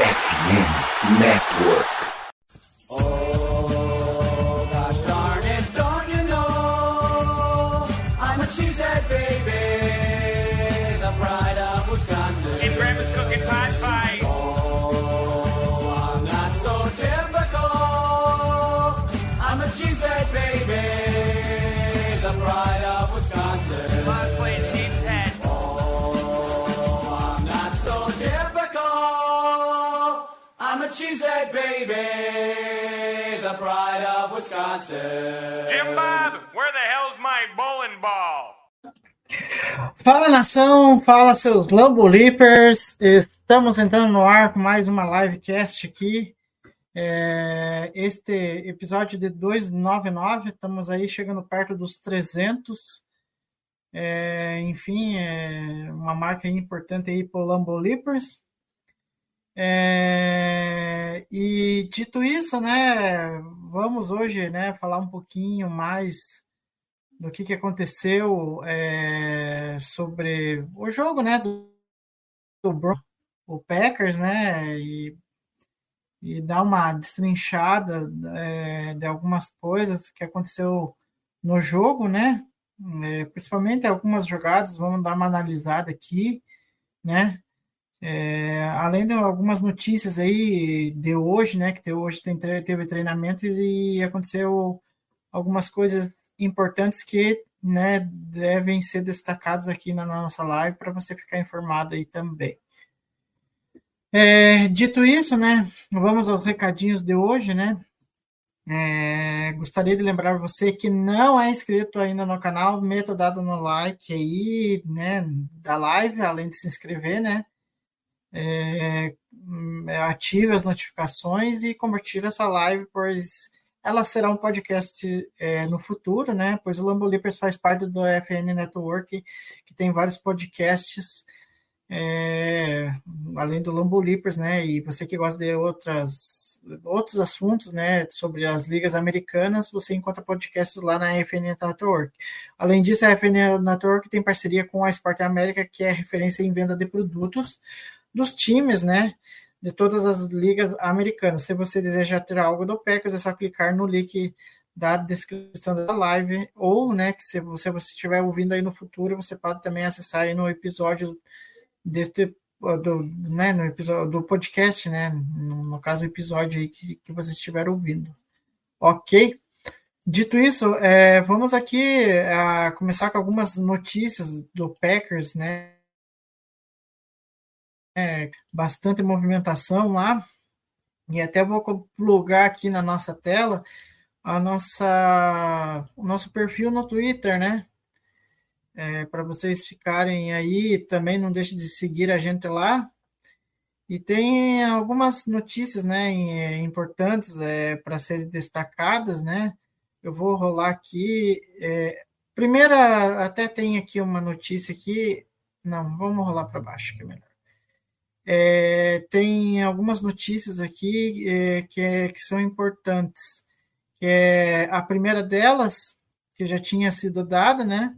FM Network. Jim Bob, where the hell's my bowling ball? Fala nação, fala seus Lambo Leapers. Estamos entrando no ar com mais uma livecast aqui. É, este episódio de 299, estamos aí chegando perto dos 300. É, enfim, é uma marca importante aí para o Lambo Leapers. É, e dito isso, né, vamos hoje, né, falar um pouquinho mais do que, que aconteceu é, sobre o jogo, né, do, do Bron- o Packers, né, e, e dar uma destrinchada é, de algumas coisas que aconteceu no jogo, né, é, principalmente algumas jogadas, vamos dar uma analisada aqui, né, é, além de algumas notícias aí de hoje, né, que hoje tem, teve treinamento e aconteceu algumas coisas importantes que né, devem ser destacados aqui na nossa live para você ficar informado aí também. É, dito isso, né, vamos aos recadinhos de hoje, né? É, gostaria de lembrar você que não é inscrito ainda no canal, meta dado no like aí, né, da live, além de se inscrever, né? É, hum, ative as notificações e compartilhe essa live, pois ela será um podcast é, no futuro, né? Pois o Lambo Leapers faz parte do FN Network, que tem vários podcasts, é, além do Lambo Leapers, né? E você que gosta de outras, outros assuntos, né? Sobre as ligas americanas, você encontra podcasts lá na FN Network. Além disso, a FN Network tem parceria com a Sport América, que é referência em venda de produtos dos times, né? de todas as ligas americanas. Se você deseja ter algo do Packers, é só clicar no link da descrição da live, ou, né, que se você, estiver ouvindo aí no futuro, você pode também acessar aí no episódio deste, do, né, no episódio do podcast, né, no, no caso, o episódio aí que, que você estiver ouvindo. Ok? Dito isso, é, vamos aqui a começar com algumas notícias do Packers, né, é, bastante movimentação lá. E até vou plugar aqui na nossa tela a nossa, o nosso perfil no Twitter, né? É, Para vocês ficarem aí, também não deixe de seguir a gente lá. E tem algumas notícias, né, em- importantes é, para serem destacadas, né? Eu vou rolar aqui. é, primeira, até tem aqui uma notícia aqui. Não, vamos rolar para baixo, que é melhor. É, tem algumas notícias aqui é, que, é- que são importantes. É a primeira delas, que já tinha sido dada, né?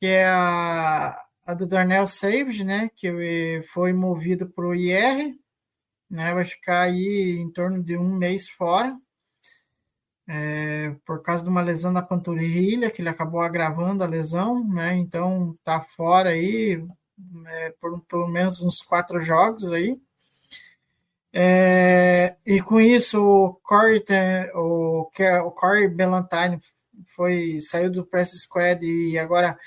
Que é a, a do Darnell Savage, né? Que foi movido para o IR, né? Vai ficar aí em torno de um mês fora, é, por causa de uma lesão da panturrilha, que ele acabou agravando a lesão, né? Então tá fora aí é, por pelo menos uns quatro jogos aí. É, e com isso, o Corey, o, é- o Corey Bellantine foi, saiu do press squad e agora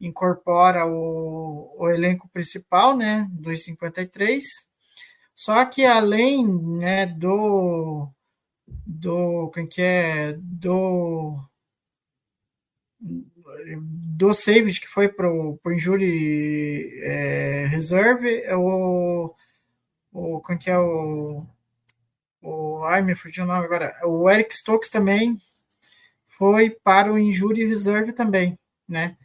incorpora o, o elenco principal, né, dos 53. Só que além, né, do do quem que é do do Savage que foi pro, pro injury é, reserve, o o quem que é o o ai me fugiu o nome agora, o Eric Stokes também foi para o injury reserve também, né?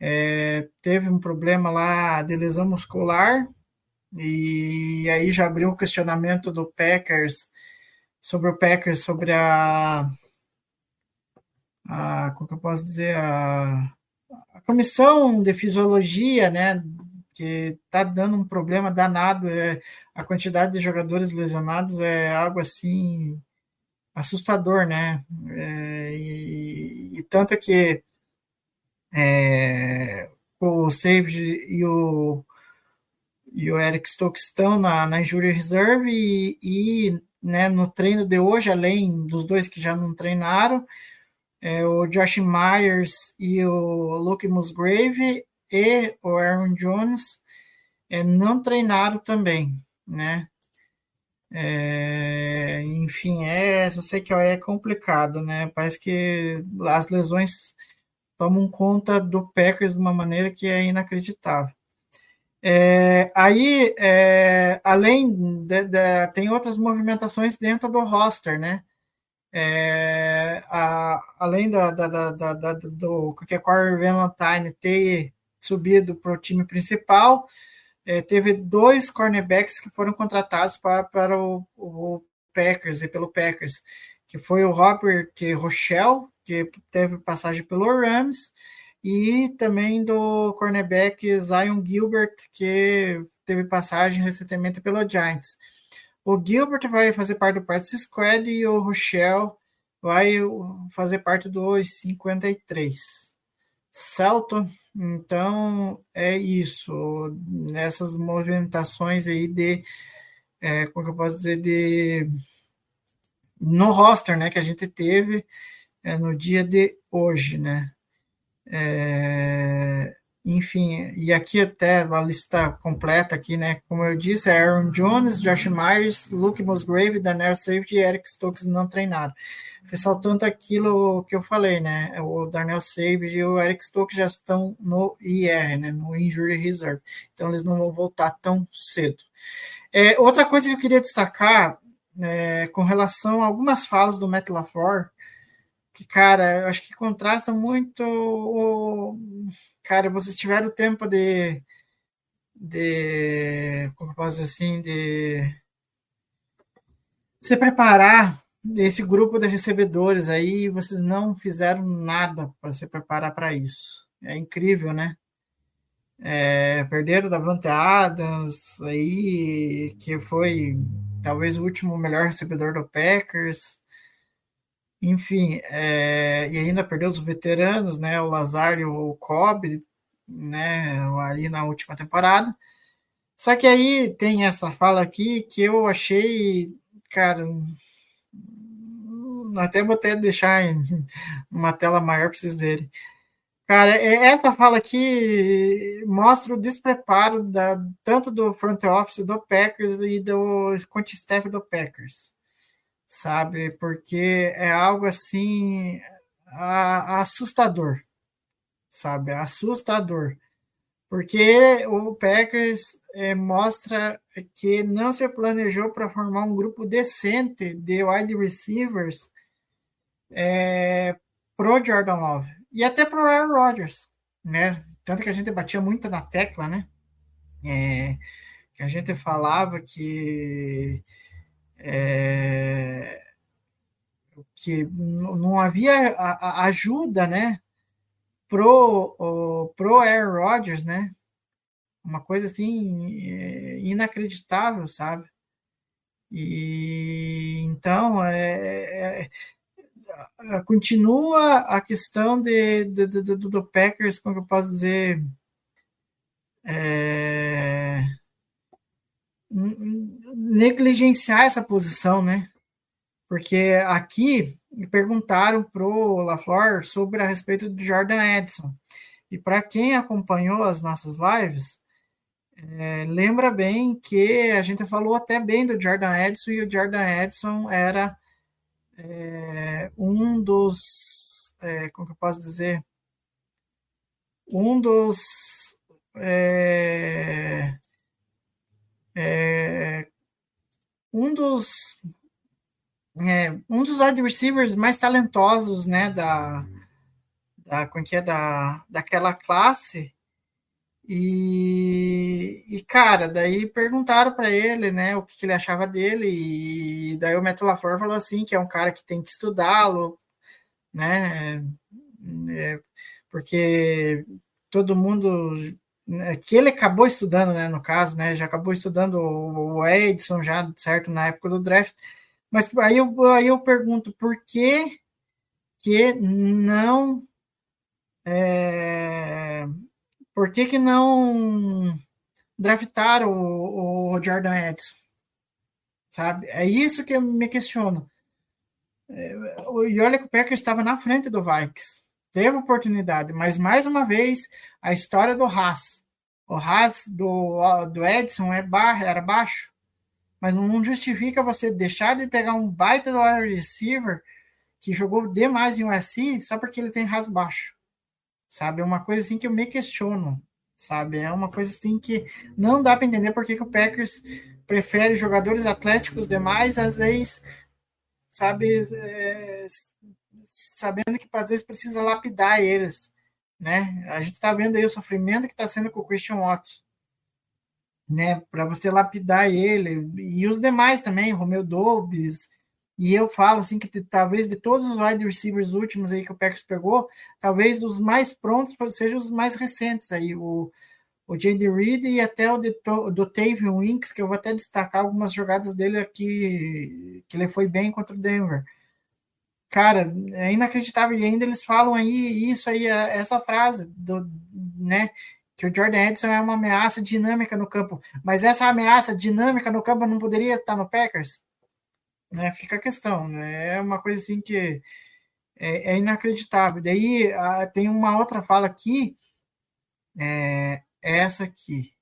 É, teve um problema lá de lesão muscular e aí já abriu o questionamento do Packers sobre o Packers sobre a a como que eu posso dizer a, a comissão de fisiologia, né, porque tá dando um problema danado. É, a quantidade de jogadores lesionados é algo assim assustador, né? É, e, e, tanto que é, o Sage e o, e o Eric Stokes estão na, na Injury Reserve e, e né, no treino de hoje, além dos dois que já não treinaram, é, o Josh Myers e o Luke Musgrave e o Aaron Jones é, não treinaram também, né? É, enfim, é, eu sei que é complicado, né? Parece que as lesões tomam conta do Packers de uma maneira que é inacreditável. É, aí, é, além de, de, tem outras movimentações dentro do roster, né? É, a, além da, da, da, da do Valentine ter subido para o time principal, é, teve dois cornerbacks que foram contratados para, para o, o, Packers e pelo Packers, que foi o Robert Rochelle, que teve passagem pelo Rams, e também do cornerback Zion Gilbert, que teve passagem recentemente pelo Giants. O Gilbert vai fazer parte do Practice Squad e o Rochelle vai fazer parte dos 53. Celton, então é isso, nessas movimentações aí de, é, como que eu posso dizer, de no roster, né, que a gente teve é, no dia de hoje, né. É, enfim, e aqui até a lista completa aqui, né? Como eu disse, é Aaron Jones, Josh Myers, Luke Musgrave, Daniel Safety e Eric Stokes não treinaram. Ressaltando aquilo que eu falei, né? O Darnell Savage e o Eric Stokes já estão no IR, né? No Injury Reserve. Então eles não vão voltar tão cedo. É, outra coisa que eu queria destacar é, com relação a algumas falas do Matt LaFleur, que, cara, eu acho que contrasta muito. Cara, vocês tiveram tempo de. de como eu posso dizer assim? De se preparar desse grupo de recebedores aí, vocês não fizeram nada para se preparar para isso. É incrível, né? É, perderam da Vante Adams aí, que foi talvez o último melhor recebedor do Packers. Enfim, é, e ainda perdeu os veteranos, né? O Lazar e o Cobb, né? Ali na última temporada. Só que aí tem essa fala aqui que eu achei, cara, até vou até deixar em uma tela maior para vocês verem. Cara, é, essa fala aqui mostra o despreparo da, tanto do front office do Packers e do coach staff do Packers sabe? Porque é algo assim assustador, sabe? Assustador. Porque o Packers é, mostra que não se planejou para formar um grupo decente de wide receivers é, pro Jordan Love e até pro Aaron Rodgers, né? Tanto que a gente batia muito na tecla, né? É, que a gente falava que é, que não havia ajuda, né, pro, o, pro Aaron Rodgers, né, uma coisa assim é, inacreditável, sabe? E então é, é, é continua a questão de, de, de, do, do Packers, como eu posso dizer, é, negligenciar essa posição, né? Porque aqui perguntaram para o LaFleur sobre a respeito do Jordan Edson. E para quem acompanhou as nossas lives, é, lembra bem que a gente falou até bem do Jordan Edson e o Jordan Edson era é, um dos, é, como que eu posso dizer, um dos é, é, um dos é, um dos wide receivers mais talentosos, né, da, da, é da, daquela classe. E, e cara, daí perguntaram para ele, né, o que, que, ele achava dele, e daí o Matt LaFleur falou assim, que é um cara que tem que estudá-lo, né, é, porque todo mundo que ele acabou estudando, né, no caso, né, já acabou estudando o Edson já, certo, na época do draft, mas aí eu, aí eu pergunto, por que que não é, por que que não draftaram o, o Jordan Edson? Sabe? É isso que eu me questiono. É, e olha que o Packers estava na frente do Vikings. Teve oportunidade, mas mais uma vez a história do Haas. O Haas do, do Edson é bar, era baixo, mas não justifica você deixar de pegar um baita do wide receiver que jogou demais em USC só porque ele tem Haas baixo. Sabe? É uma coisa assim que eu me questiono. Sabe? É uma coisa assim que não dá para entender por que, que o Packers prefere jogadores atléticos demais, às vezes, sabe, é, sabendo que às vezes precisa lapidar eles, né? A gente está vendo aí o sofrimento que está sendo com o Christian Watts, né? Para você lapidar ele e os demais também, Romeu Dobbs. E eu falo assim que talvez de todos os wide receivers últimos aí que o Packers pegou, talvez dos mais prontos sejam os mais recentes aí, o o J.D. Reed e até o do Tavion Winks, que eu vou até destacar algumas jogadas dele aqui, que ele foi bem contra o Denver. Cara, é inacreditável. E ainda eles falam aí isso aí, é, essa frase, do, né? Que o Jordan Edson é uma ameaça dinâmica no campo. Mas essa ameaça dinâmica no campo não poderia estar no Packers? Né? Fica a questão. Né? É uma coisa assim que é, é inacreditável. Daí a, tem uma outra fala aqui. É, essa aqui.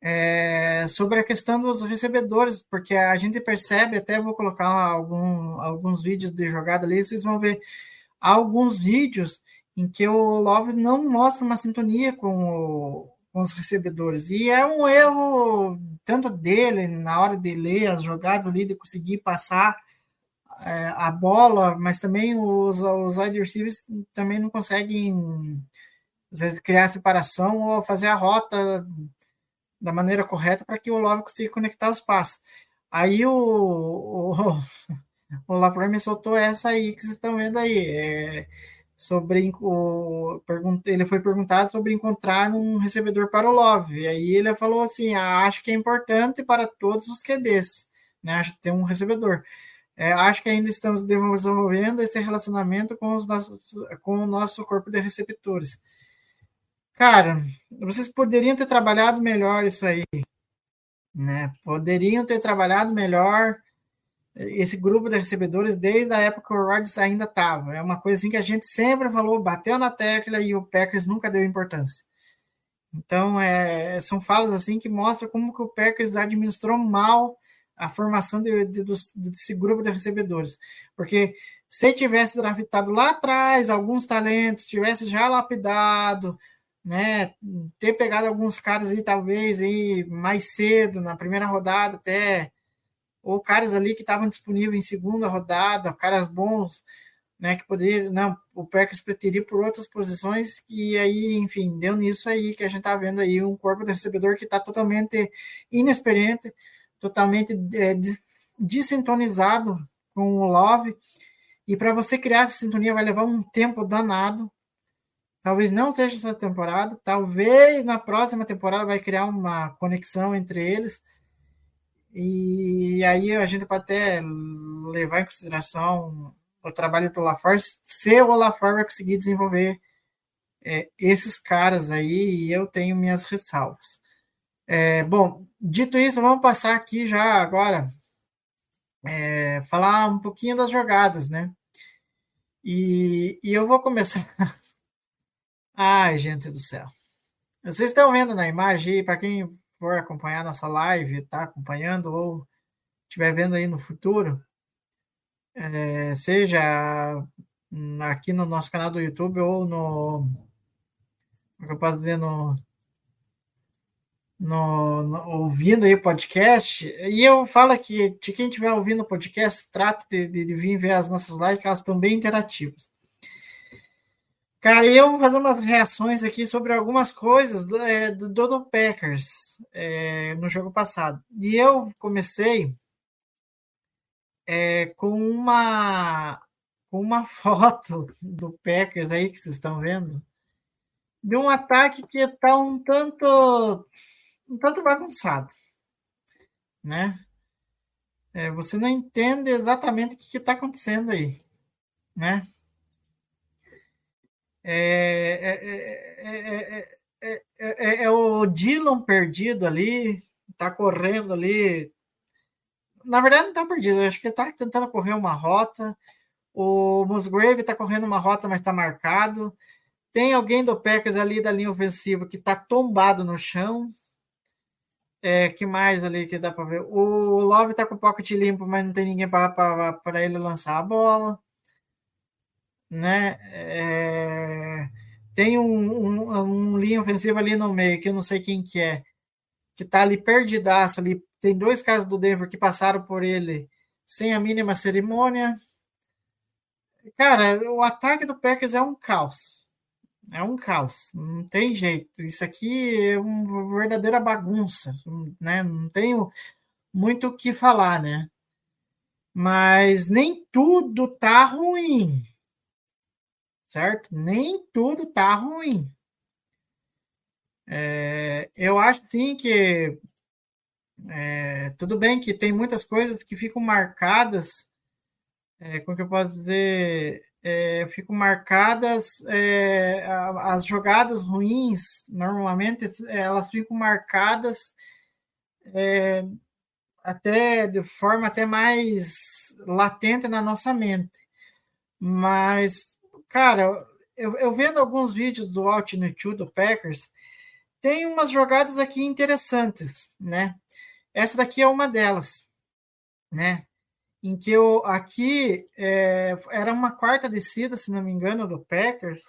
É, sobre a questão dos recebedores, porque a gente percebe, até vou colocar algum, alguns vídeos de jogada ali, vocês vão ver alguns vídeos em que o Love não mostra uma sintonia com, o, com os recebedores. E é um erro tanto dele na hora de ler as jogadas ali, de conseguir passar é, a bola, mas também os, os wide receivers também não conseguem às vezes criar separação ou fazer a rota da maneira correta para que o Love consiga conectar os passos. Aí o, o, o Lafleur me soltou essa aí que vocês estão vendo aí. É, sobre o, ele foi perguntado sobre encontrar um recebedor para o Love. E aí ele falou assim: ah, acho que é importante para todos os QBs, né? Acho que tem um recebedor. É, acho que ainda estamos desenvolvendo esse relacionamento com, os nossos, com o nosso corpo de receptores. Cara, vocês poderiam ter trabalhado melhor isso aí, né? Poderiam ter trabalhado melhor esse grupo de recebedores desde a época que o Rodgers ainda estava. É uma coisa assim que a gente sempre falou, bateu na tecla e o Packers nunca deu importância. Então, é, são falas assim que mostram como que o Packers administrou mal a formação de, de, desse grupo de recebedores. Porque se tivesse draftado lá atrás alguns talentos, tivesse já lapidado, né, ter pegado alguns caras aí, talvez, aí, mais cedo, na primeira rodada até, ou caras ali que estavam disponíveis em segunda rodada, caras bons, né, que poderia, não, o Packers preteria por outras posições, e aí, enfim, deu nisso aí que a gente tá vendo aí um corpo de recebedor que está totalmente inexperiente, totalmente é, desintonizado com o Love, e para você criar essa sintonia vai levar um tempo danado, Talvez não seja essa temporada, talvez na próxima temporada vai criar uma conexão entre eles. E aí a gente pode até levar em consideração o trabalho do LaForce, se o LaForce vai conseguir desenvolver é, esses caras aí, e eu tenho minhas ressalvas. É, bom, dito isso, vamos passar aqui já agora, é, falar um pouquinho das jogadas, né? E, e eu vou começar Ai, gente do céu. Vocês estão vendo na imagem aí, para quem for acompanhar nossa live, tá acompanhando ou estiver vendo aí no futuro, é, seja aqui no nosso canal do YouTube ou no. Como eu posso dizer? No, no, no, ouvindo aí podcast. E eu falo que quem estiver ouvindo o podcast, trata de, de, de vir ver as nossas lives, elas estão bem interativas. Cara, eu vou fazer umas reações aqui sobre algumas coisas do, é, do Dodo Packers é, no jogo passado. E eu comecei é, com uma com uma foto do Packers aí que vocês estão vendo de um ataque que está um tanto, um tanto bagunçado, né? É, você não entende exatamente o que está acontecendo aí, né? É, é, é, é, o Dylan perdido ali, está correndo ali. Na verdade, não está perdido, acho que está tentando correr uma rota. O Musgrave está correndo uma rota, mas está marcado. Tem alguém do Packers ali da linha ofensiva que está tombado no chão. É, que mais ali que dá para ver? O Love está com o pocket limpo, mas não tem ninguém para ele lançar a bola. Né? É, tem um, um, um, linha ofensiva ali no meio, que eu não sei quem que é, que está ali perdidaço ali. Tem dois caras do Denver que passaram por ele sem a mínima cerimônia. Cara, o ataque do Packers é um caos. É um caos. Não tem jeito. Isso aqui é uma verdadeira bagunça. Né? Não tenho muito o que falar, né? Mas nem tudo tá ruim. Certo? Nem tudo tá ruim. É, eu acho sim que é, tudo bem que tem muitas coisas que ficam marcadas é, como que eu posso dizer, é, ficam marcadas é, as jogadas ruins, normalmente elas ficam marcadas é, até de forma até mais latente na nossa mente. Mas, cara, eu, eu vendo alguns vídeos do Altitude do Packers, tem umas jogadas aqui interessantes, né? Essa daqui é uma delas, né? em que eu aqui é, era uma quarta descida, se não me engano, do Packers,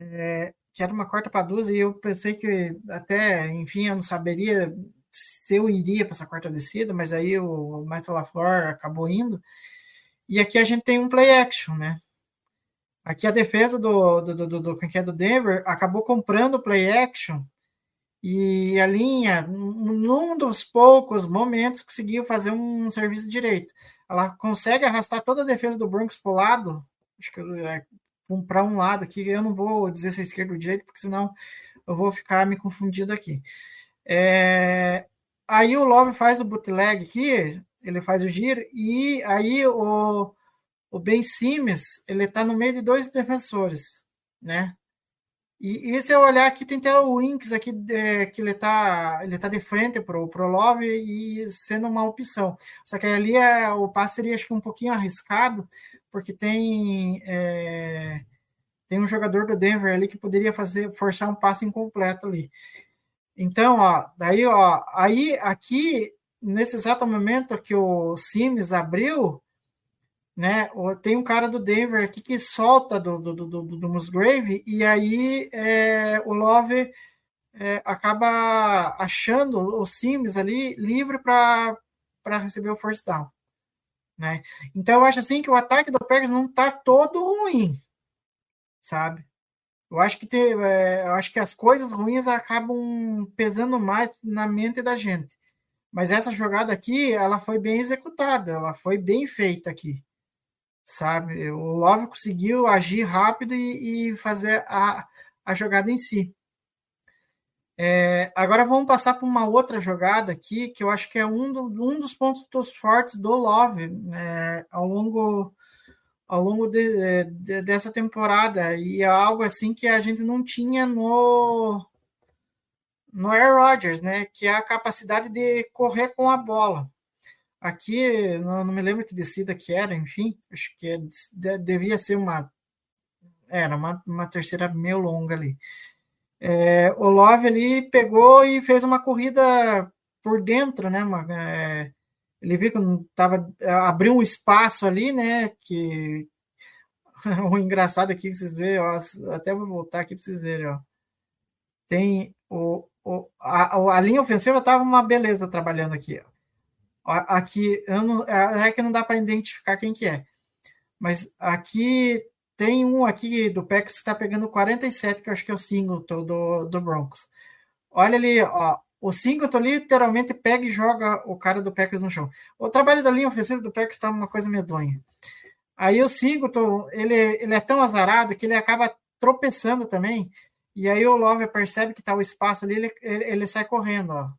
é, que era uma quarta para duas, e eu pensei que até, enfim, eu não saberia se eu iria para essa quarta descida, mas aí o Michael LaFleur acabou indo. E aqui a gente tem um play action, né? Aqui a defesa do, do, do, do, do, do, do Denver acabou comprando o play action e a linha, num dos poucos momentos, conseguiu fazer um serviço direito. Ela consegue arrastar toda a defesa do Broncos para o lado, acho que é, para um lado aqui, eu não vou dizer se é esquerdo ou direito, porque senão eu vou ficar me confundindo aqui. É, aí o Love faz o bootleg aqui, ele faz o giro, e aí o, o Ben Simmons, ele está no meio de dois defensores, né? E, e se eu olhar aqui, tem até o Inks aqui, de, que ele está ele tá de frente para o Love e sendo uma opção. Só que ali é, o passe seria acho que um pouquinho arriscado, porque tem, é, tem um jogador do Denver ali que poderia fazer forçar um passe incompleto ali. Então, ó, daí, ó, aí aqui, nesse exato momento que o Sims abriu, né? Tem um cara do Denver aqui que solta do, do, do, do Musgrave, e aí é, o Love é, acaba achando o Sims ali livre para receber o first down. Né? Então eu acho assim que o ataque do Packers não está todo ruim, sabe? Eu acho que é, eu acho que as coisas ruins acabam pesando mais na mente da gente. Mas essa jogada aqui, ela foi bem executada, ela foi bem feita aqui sabe? O Love conseguiu agir rápido e, e fazer a, a jogada em si. É, agora vamos passar para uma outra jogada aqui, que eu acho que é um, do, um dos pontos fortes do Love é, ao longo, ao longo de, de, dessa temporada. E é algo assim que a gente não tinha no, no Air Rodgers, né? Que é a capacidade de correr com a bola. Aqui, não, não, me lembro que descida que era, enfim, acho que é, devia ser uma. Era uma, uma terceira meio longa ali. É, o Love ali pegou e fez uma corrida por dentro, né? Uma, é, ele viu que tava, abriu um espaço ali, né? Que o engraçado aqui que vocês verem, ó, até vou voltar aqui para vocês verem, ó. Tem o, o a, a linha ofensiva estava uma beleza trabalhando aqui, ó. Aqui, eu não, é, é que não dá para identificar quem que é. Mas aqui tem um aqui do Packers que está pegando 47, que eu acho que é o Singleton do, do Broncos. Olha ali, ó, o Singleton literalmente pega e joga o cara do Packers no chão. O trabalho da linha ofensiva do Packers está uma coisa medonha. Aí o Singleton, ele, ele é tão azarado que ele acaba tropeçando também E aí o Love percebe que tá o espaço ali, ele, ele, ele sai correndo, ó.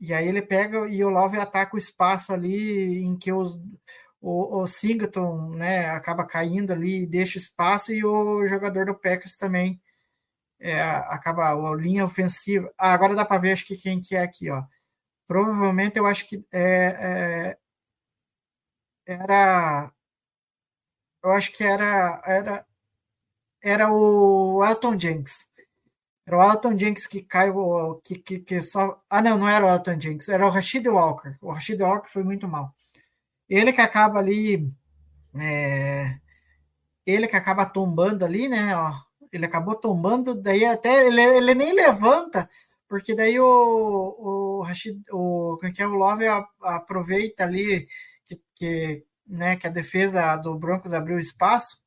E aí ele pega e o Love ataca o espaço ali em que os, o, o Singleton né, acaba caindo ali e deixa espaço, e o jogador do Packers também é, acaba a linha ofensiva. Ah, agora dá para ver acho que quem que é aqui, ó. Provavelmente eu acho que é, é, era eu acho que era era era o Elton Jenks. Era o Elton Jenks que caiu, que, que, que só. Ah, não, não era o Elton Jenks, era o Rashid Walker. O Rashid Walker foi muito mal. Ele que acaba ali. É, ele que acaba tombando ali, né? Ó, ele acabou tombando, daí até ele, ele nem levanta, porque daí o, o Rashid, o, é que é o Love aproveita ali que, que, né, que a defesa do Broncos abriu espaço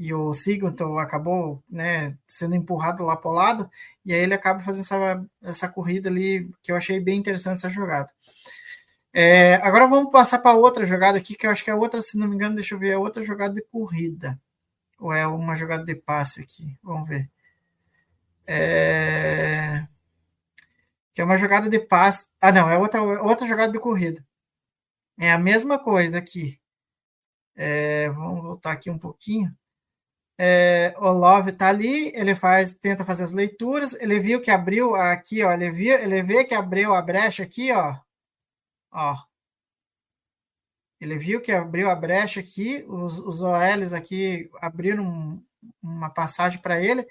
e o Sigurdsson acabou né, sendo empurrado lá para o lado, e aí ele acaba fazendo essa, essa corrida ali, que eu achei bem interessante essa jogada. É, agora vamos passar para outra jogada aqui, que eu acho que é outra, se não me engano, deixa eu ver, é outra jogada de corrida. Ou é uma jogada de passe aqui? Vamos ver. É... Que é uma jogada de passe. Ah, não, é outra, outra jogada de corrida. É a mesma coisa aqui. É, vamos voltar aqui um pouquinho. É, o Love tá ali, ele faz, tenta fazer as leituras, ele viu que abriu aqui, ó, ele viu, ele vê que abriu a brecha aqui, ó, ó. Ele viu que abriu a brecha aqui, os, os OLs aqui abriram uma passagem para ele.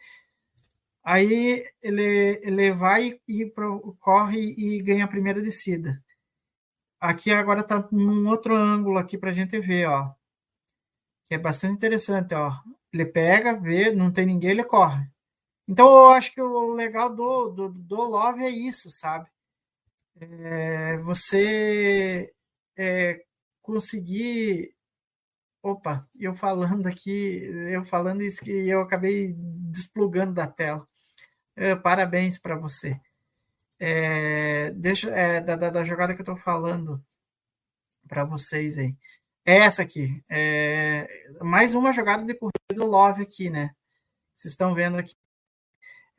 Aí ele, ele vai e pro, corre e ganha a primeira descida. Aqui agora está num outro ângulo aqui para a gente ver, ó. Que é bastante interessante, ó. Ele pega, vê, não tem ninguém, ele corre. Então, eu acho que o legal do, do, do Love é isso, sabe? É você é, conseguir. Opa, eu falando aqui, eu falando isso que eu acabei desplugando da tela. É, parabéns para você. É, deixa é, da, da, da, jogada que eu estou falando para vocês aí. É essa aqui. É, mais uma jogada de corrida do Love aqui, né? Vocês estão vendo aqui.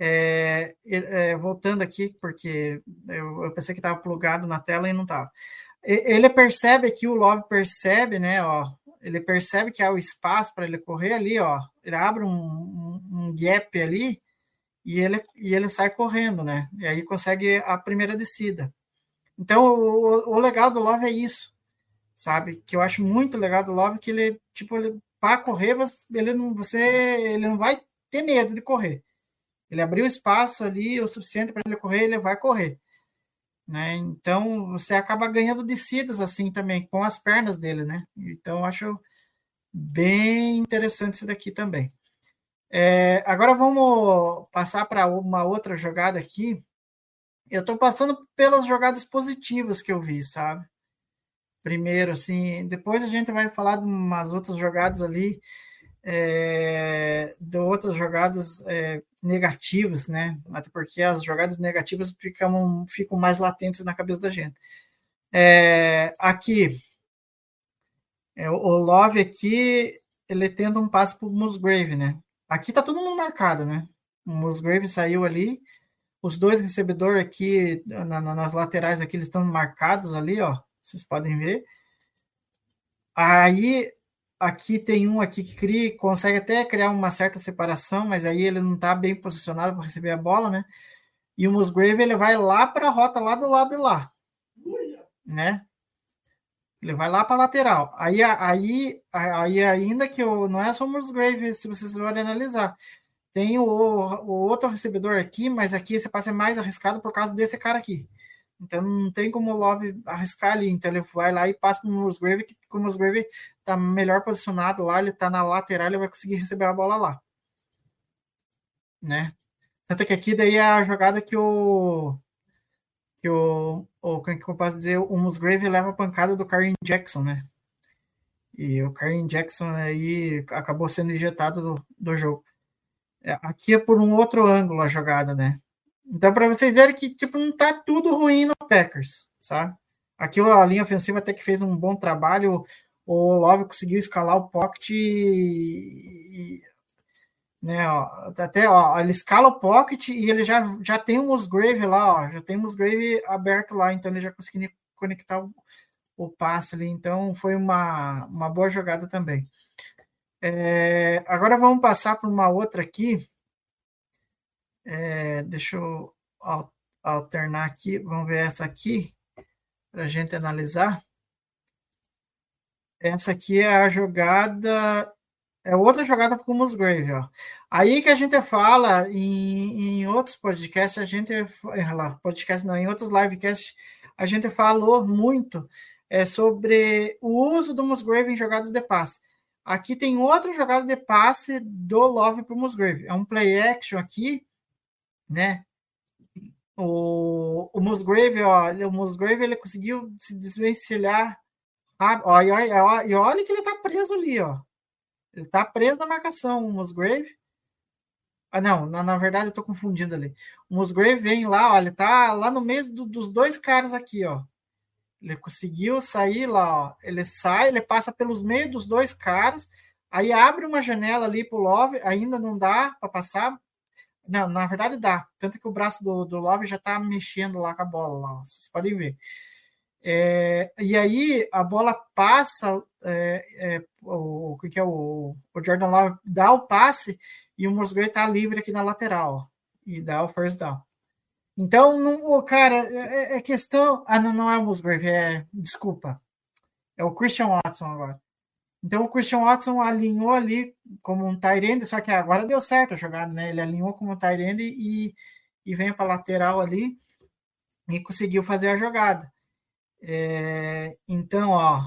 É, é, voltando aqui, porque eu, eu pensei que estava plugado na tela e não estava. Ele percebe aqui, o Love percebe, né? Ó, ele percebe que há o espaço para ele correr ali, ó. Ele abre um, um, um gap ali e ele, e ele sai correndo, né? E aí consegue a primeira descida. Então, o, o legal do Love é isso sabe? Que eu acho muito legal do Love que ele, tipo, ele, para correr, ele não, você, ele não vai ter medo de correr. Ele abriu espaço ali o suficiente para ele correr, ele vai correr. Né? Então você acaba ganhando descidas assim também com as pernas dele, né? Então eu acho bem interessante isso daqui também. É, agora vamos passar para uma outra jogada aqui. Eu estou passando pelas jogadas positivas que eu vi, sabe? Primeiro, assim. Depois a gente vai falar de umas outras jogadas ali, é, de outras jogadas é, negativas, né? Até porque as jogadas negativas ficam, ficam mais latentes na cabeça da gente. É, aqui, é, o Love aqui, ele tenta um passe para o Musgrave, né? Aqui tá todo mundo marcado, né? O Musgrave saiu ali, os dois recebedores aqui na, na, nas laterais aqui eles estão marcados ali, ó vocês podem ver. Aí aqui tem um aqui que cria, consegue até criar uma certa separação, mas aí ele não está bem posicionado para receber a bola, né? E o Musgrave ele vai lá para a rota lá do lado de lá, né? Ele vai lá para a lateral. Aí, aí, aí ainda que não é só o Musgrave, se vocês forem analisar. Tem o, o outro recebedor aqui, mas aqui esse passe é mais arriscado por causa desse cara aqui. Então não tem como o Love arriscar ali. Então ele vai lá e passa para o Musgrave, que o Musgrave está melhor posicionado lá, ele está na lateral, ele vai conseguir receber a bola lá. Né? Tanto que aqui daí é a jogada que o que o, o como é que eu posso dizer, o Musgrave leva a pancada do Karim Jackson, né? E o Karim Jackson aí acabou sendo injetado do, do jogo. É, aqui é por um outro ângulo a jogada, né? Então, para vocês verem que tipo, não está tudo ruim no Packers, sabe? Aqui a linha ofensiva até que fez um bom trabalho. O Love conseguiu escalar o pocket e, né? Ó, até ó, ele escala o pocket e ele já, já tem um Musgrave lá, ó, já tem um Musgrave aberto lá, então ele já conseguiu conectar o, o passe ali, então foi uma, uma boa jogada também. É, agora vamos passar para uma outra aqui. É, deixa eu alternar aqui, vamos ver essa aqui para a gente analisar. Essa aqui é a jogada é outra jogada para o Musgrave, ó. Aí que a gente fala em, em outros podcasts, a gente lá, podcast não, em outros livecasts, a gente falou muito é, sobre o uso do Musgrave em jogadas de passe. Aqui tem outra jogada de passe do Love para o Musgrave. É um play action aqui, né? O, o Musgrave, ó, o Musgrave ele conseguiu se desvencilhar. Ó, e, olha, e olha que ele está preso ali, ó. Ele tá preso na marcação, o Musgrave. Ah, não, na, na verdade eu tô confundindo ali. O Musgrave vem lá, olha, tá lá no meio do, dos dois caras aqui, ó. Ele conseguiu sair lá, ó. Ele sai, ele passa pelos meios dos dois caras, aí abre uma janela ali pro Love, ainda não dá para passar. Não, na verdade dá. Tanto que o braço do, do Love já tá mexendo lá com a bola, lá, vocês podem ver. É, e aí a bola passa, é, é, o, o que é o, o Jordan Love dá o passe e o Musgrave está livre aqui na lateral e dá o first down. Então, não, cara, é, é, é, questão. Ah, não, não é o Musgrave, é. Desculpa. É o Christian Watson agora. Então, o Christian Watson alinhou ali como um Tyrande, só que agora deu certo a jogada, né? Ele alinhou como um Tyrande e, e vem para lateral ali e conseguiu fazer a jogada. É, então, ó,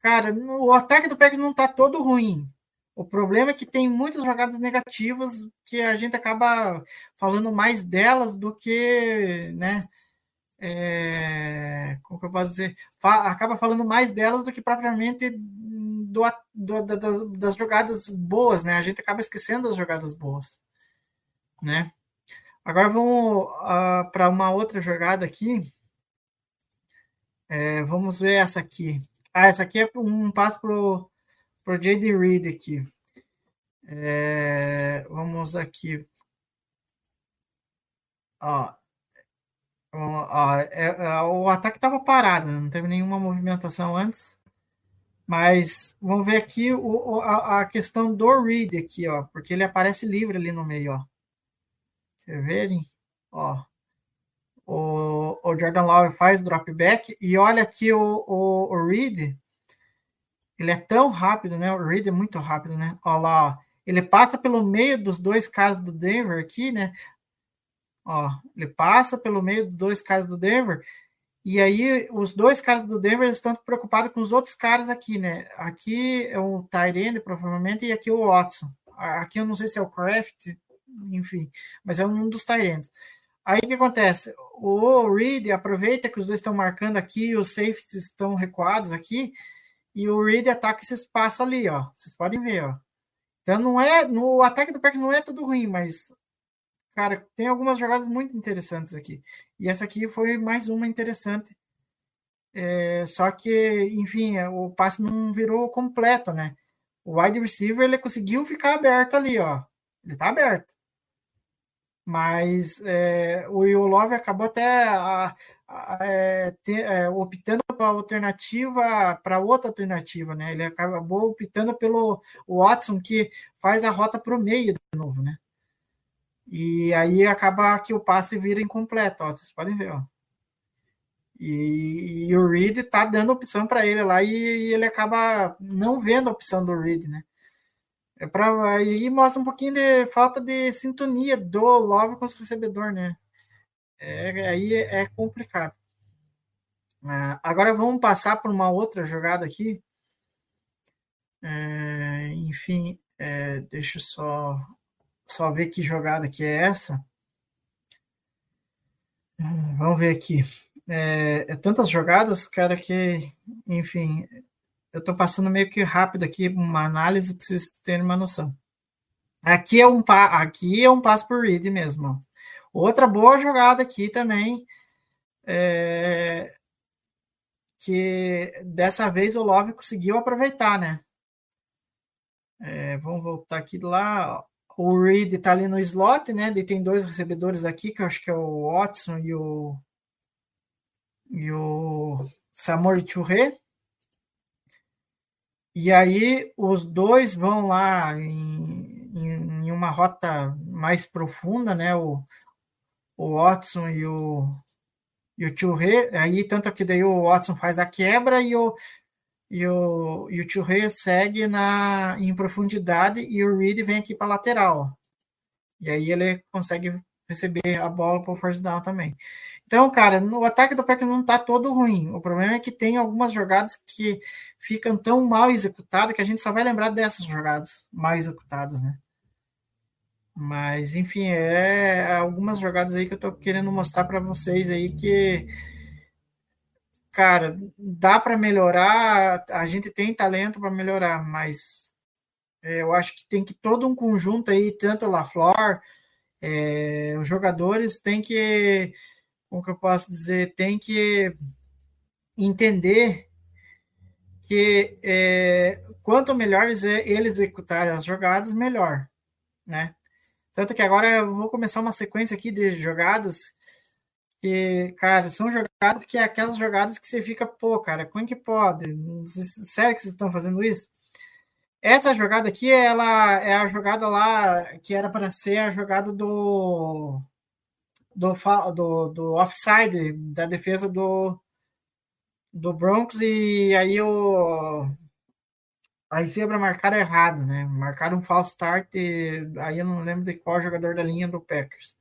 cara, o ataque do Packers não tá todo ruim. O problema é que tem muitas jogadas negativas que a gente acaba falando mais delas do que, né? É, como que eu posso dizer? acaba falando mais delas do que propriamente do, do, das, das jogadas boas, né? A gente acaba esquecendo as jogadas boas, né? Agora vamos uh, ah, para uma outra jogada aqui. É, vamos ver essa aqui. Ah, essa aqui é um passo para o J.D. Reed aqui. É, vamos aqui. Ó, ó, é, é, o ataque estava parado, né? não teve nenhuma movimentação antes. Mas vamos ver aqui o, a, a, questão do Reed aqui, ó, porque ele aparece livre ali no meio, ó. Quer verem? Ó o, o Jordan Love faz dropback e olha aqui o, o, o Reed, ele é tão rápido, né? O Reed é muito rápido, né? Olha lá, ó. ele passa pelo meio dos dois caras do Denver aqui, né? Ó, ele passa pelo meio dos dois caras do Denver e aí os dois caras do Denver estão preocupados com os outros caras aqui, né? Aqui é o Tyrande, provavelmente, e aqui o Watson. Aqui eu não sei se é o Kraft, enfim, mas é um dos Tyrands. Aí o que acontece? O Reed aproveita que os dois estão marcando aqui, os safeties estão recuados aqui, e o Reed ataca esse espaço ali, ó. Vocês podem ver, ó. Então não é. No ataque do Packers não é tudo ruim, mas. Cara, tem algumas jogadas muito interessantes aqui. E essa aqui foi mais uma interessante. É, só que, enfim, o passe não virou completo, né? O wide receiver ele conseguiu ficar aberto ali, ó. Ele tá aberto mas é, o Love acabou até a, a, é, é, optando para alternativa para outra alternativa, né? Ele acabou optando pelo Watson que faz a rota para o meio de novo, né? E aí acaba que o passe vira incompleto, ó, vocês podem ver, ó. E, e o Reed tá dando opção para ele lá e, e, ele acaba não vendo a opção do Reed, né? É para aí mostra um pouquinho de falta de sintonia do Love com o recebedor, né? É, aí é complicado. Ah, agora vamos passar por uma outra jogada aqui. É, enfim, é, deixa eu só, só ver que jogada que é essa. Vamos ver aqui. É, é tantas jogadas, cara, que, enfim, eu estou passando meio que rápido aqui uma análise para vocês terem uma noção. Aqui é um, aqui é um passo por read mesmo. Outra boa jogada aqui também. É, que dessa vez o Love conseguiu aproveitar, né? É, vamos voltar aqui lá. O Reed está ali no slot, né? Ele tem dois recebedores aqui, que eu acho que é o Watson e o e o Samori. E aí os dois vão lá em, em, em, uma rota mais profunda, né? O, o Watson e o, e o Churré. Aí, tanto que daí o Watson faz a quebra e o, e o, e o Churré segue na, em profundidade e o Reed vem aqui para lateral. E aí ele consegue receber a bola para o first down também. Então, cara, o ataque do Packers não está todo ruim. O problema é que tem algumas jogadas que ficam tão mal executadas que a gente só vai lembrar dessas jogadas mal executadas, né? Mas, enfim, é algumas jogadas aí que eu tô querendo mostrar para vocês aí que, cara, dá para melhorar. A gente tem talento para melhorar, mas é, eu acho que tem que todo um conjunto aí, tanto o LaFleur, é, os jogadores têm que como que eu posso dizer, tem que entender que é, quanto melhores eles executarem as jogadas, melhor, né? Tanto que agora eu vou começar uma sequência aqui de jogadas que, cara, são jogadas que é aquelas jogadas que você fica, pô, cara, como que pode? Sério que vocês estão fazendo isso? Essa jogada aqui, ela é a jogada lá que era para ser a jogada do do, do, do offside da defesa do, do Broncos e aí o a zebra marcaram errado, né? Marcaram um false start, aí eu não lembro de qual jogador da linha do Packers.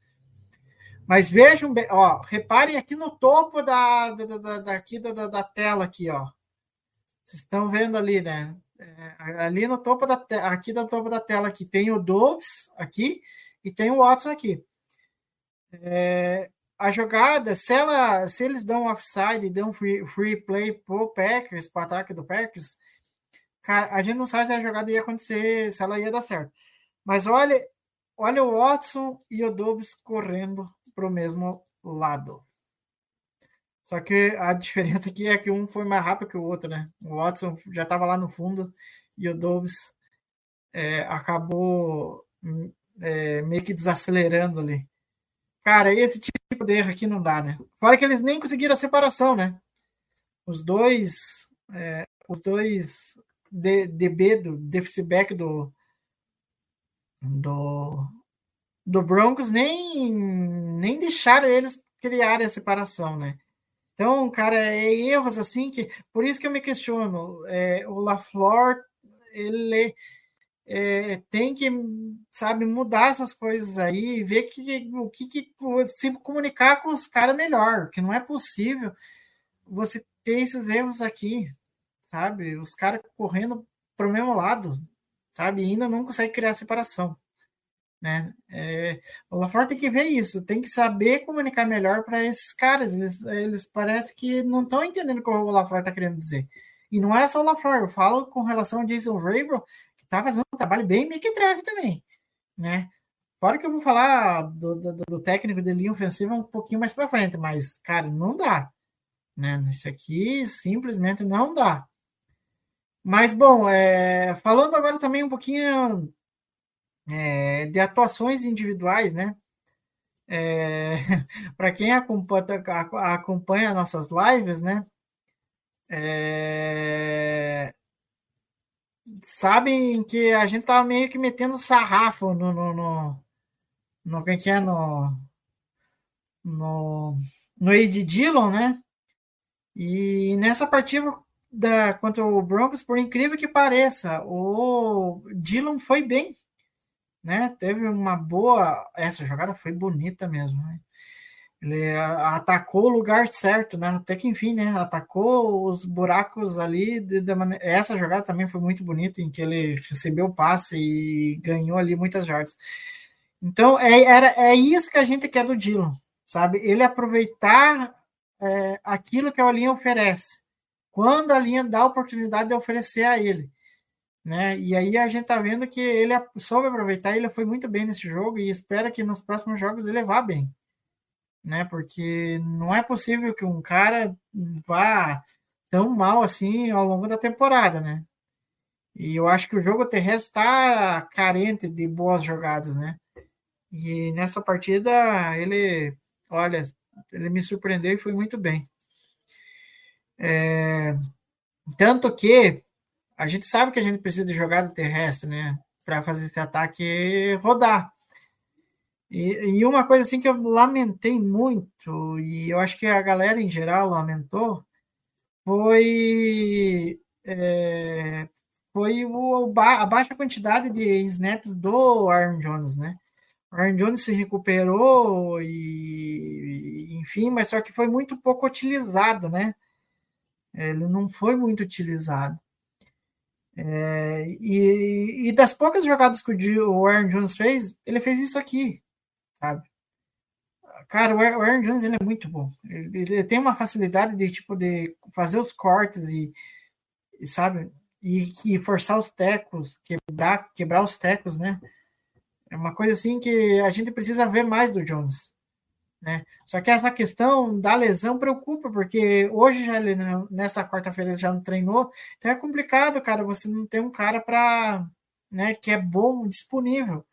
Mas vejam, ó, reparem aqui no topo da, da, da daqui da, da, tela aqui, ó. Vocês estão vendo ali, né? É, ali no topo da aqui no topo da tela aqui tem o Dobbs aqui e tem o Watson aqui. É, a jogada, se, ela, se eles dão offside, dão free, free play pro Packers, pro ataque do Packers, cara, a gente não sabe se a jogada ia acontecer, se ela ia dar certo. Mas olha, olha o Watson e o Dobbs correndo pro mesmo lado. Só que a diferença aqui é que um foi mais rápido que o outro, né? O Watson já estava lá no fundo e o Dobbs é, acabou hum, é, meio que desacelerando ali. Cara, esse tipo de erro aqui não dá, né? Fora que eles nem conseguiram a separação, né? Os dois, é, os dois DB do deficit back do, do, do Broncos nem, nem deixaram eles criarem a separação, né? Então, cara, é erros assim que. Por isso que eu me questiono. É, o LaFleur, ele é, tem que, sabe, mudar essas coisas aí, ver que, o que, que se comunicar com os caras melhor, que não é possível você ter esses erros aqui, sabe? Os caras correndo para o mesmo lado, sabe? E ainda não consegue criar separação. Né? É, o LaFleur tem que ver isso, tem que saber comunicar melhor para esses caras. Eles, eles parecem que não estão entendendo o que o LaFleur está querendo dizer. E não é só o LaFleur, eu falo com relação ao Jason Vrabel, tá fazendo um trabalho bem mequetrefe também, né? Fora que eu vou falar do, do, do técnico de linha ofensiva um pouquinho mais para frente, mas, cara, não dá. Né? Isso aqui simplesmente não dá. Mas, bom, é, falando agora também um pouquinho é, de atuações individuais, né? É, para quem acompanha, acompanha nossas lives, né? É, sabem que a gente tava meio que metendo sarrafo no. no, no, no que é? No. No, no Ed Dillon, né? E nessa partida da, contra o Broncos, por incrível que pareça, o Dillon foi bem, né? Teve uma boa. Essa jogada foi bonita mesmo, né? Ele atacou o lugar certo, né? Até que enfim, né? Atacou os buracos ali. De, de maneira... Essa jogada também foi muito bonita, em que ele recebeu o passe e ganhou ali muitas jardas. Então, é, era, é isso que a gente quer do Dylan, sabe? Ele aproveitar é, aquilo que a linha oferece, quando a linha dá a oportunidade de oferecer a ele. Né? E aí a gente tá vendo que ele soube aproveitar, ele foi muito bem nesse jogo e espera que nos próximos jogos ele vá bem né? Porque não é possível que um cara vá tão mal assim ao longo da temporada, né? E eu acho que o jogo terrestre está carente de boas jogadas, né? E nessa partida ele, olha, ele me surpreendeu e foi muito bem. É, tanto que a gente sabe que a gente precisa de jogada terrestre, né? Para fazer esse ataque rodar. E, e, uma coisa assim que eu lamentei muito, e eu acho que a galera em geral lamentou, foi, é, foi o, a baixa quantidade de snaps do Aaron Jones, né? O Aaron Jones se recuperou e, enfim, mas só que foi muito pouco utilizado, né? Ele não foi muito utilizado. É, e, e, das poucas jogadas que o Aaron Jones fez, ele fez isso aqui, sabe? Cara, o Aaron Jones ele é muito bom. Ele, ele tem uma facilidade de tipo de fazer os cortes e, e sabe? E, e forçar os tecos, quebrar, quebrar os tecos, né? É uma coisa assim que a gente precisa ver mais do Jones. Né? Só que essa questão da lesão preocupa, porque hoje já ele, nessa quarta-feira já não treinou, então é complicado, cara, você não tem um cara para, né, que é bom, disponível,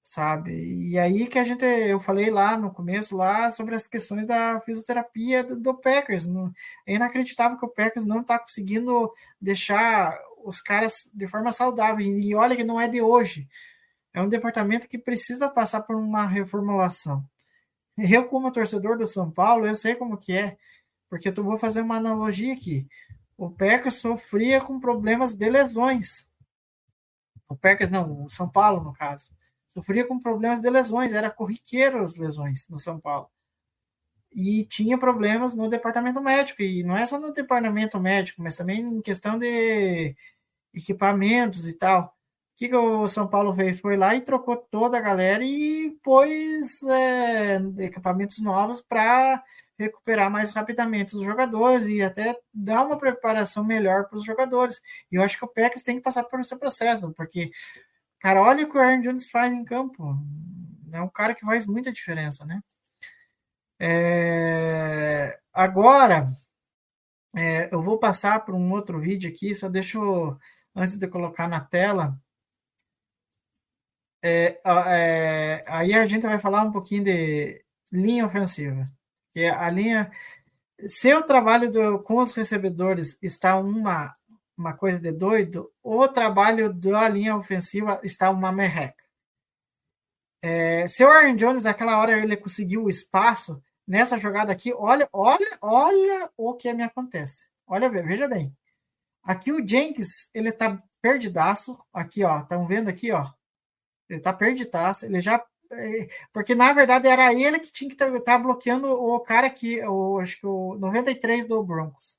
sabe? E aí que a gente, eu falei lá no começo lá sobre as questões da fisioterapia do, do Packers, não, é inacreditável que o Packers não está conseguindo deixar os caras de forma saudável, e olha que não é de hoje, é um departamento que precisa passar por uma reformulação. Eu, como torcedor do São Paulo, eu sei como que é, porque eu vou fazer uma analogia aqui. O Packers sofria com problemas de lesões. O Packers não, o São Paulo, no caso. Sofria com problemas de lesões, era corriqueiro as lesões no São Paulo. E tinha problemas no departamento médico, e não é só no departamento médico, mas também em questão de equipamentos e tal que, que o São Paulo fez? Foi lá e trocou toda a galera e pôs é, equipamentos novos para recuperar mais rapidamente os jogadores e até dar uma preparação melhor para os jogadores. E eu acho que o Packers tem que passar por esse processo, porque, cara, olha o que o Aaron Jones faz em campo. É um cara que faz muita diferença, né? É, agora, é, eu vou passar para um outro vídeo aqui, só deixo, antes de colocar na tela, é, é, aí a gente vai falar um pouquinho de linha ofensiva. Que a linha. Se o trabalho do, com os recebedores está uma, uma coisa de doido, o trabalho da linha ofensiva está uma merreca. É, se o Aaron Jones, naquela hora, ele conseguiu o espaço, nessa jogada aqui, olha, olha, olha o que me acontece. Olha, veja bem. Aqui o Jenkins, ele tá perdidaço. Aqui, ó. Estão vendo aqui, ó. Ele tá perdidaço, ele já. É, porque na verdade era ele que tinha que estar tá bloqueando o cara que, o, acho que o 93 do Broncos.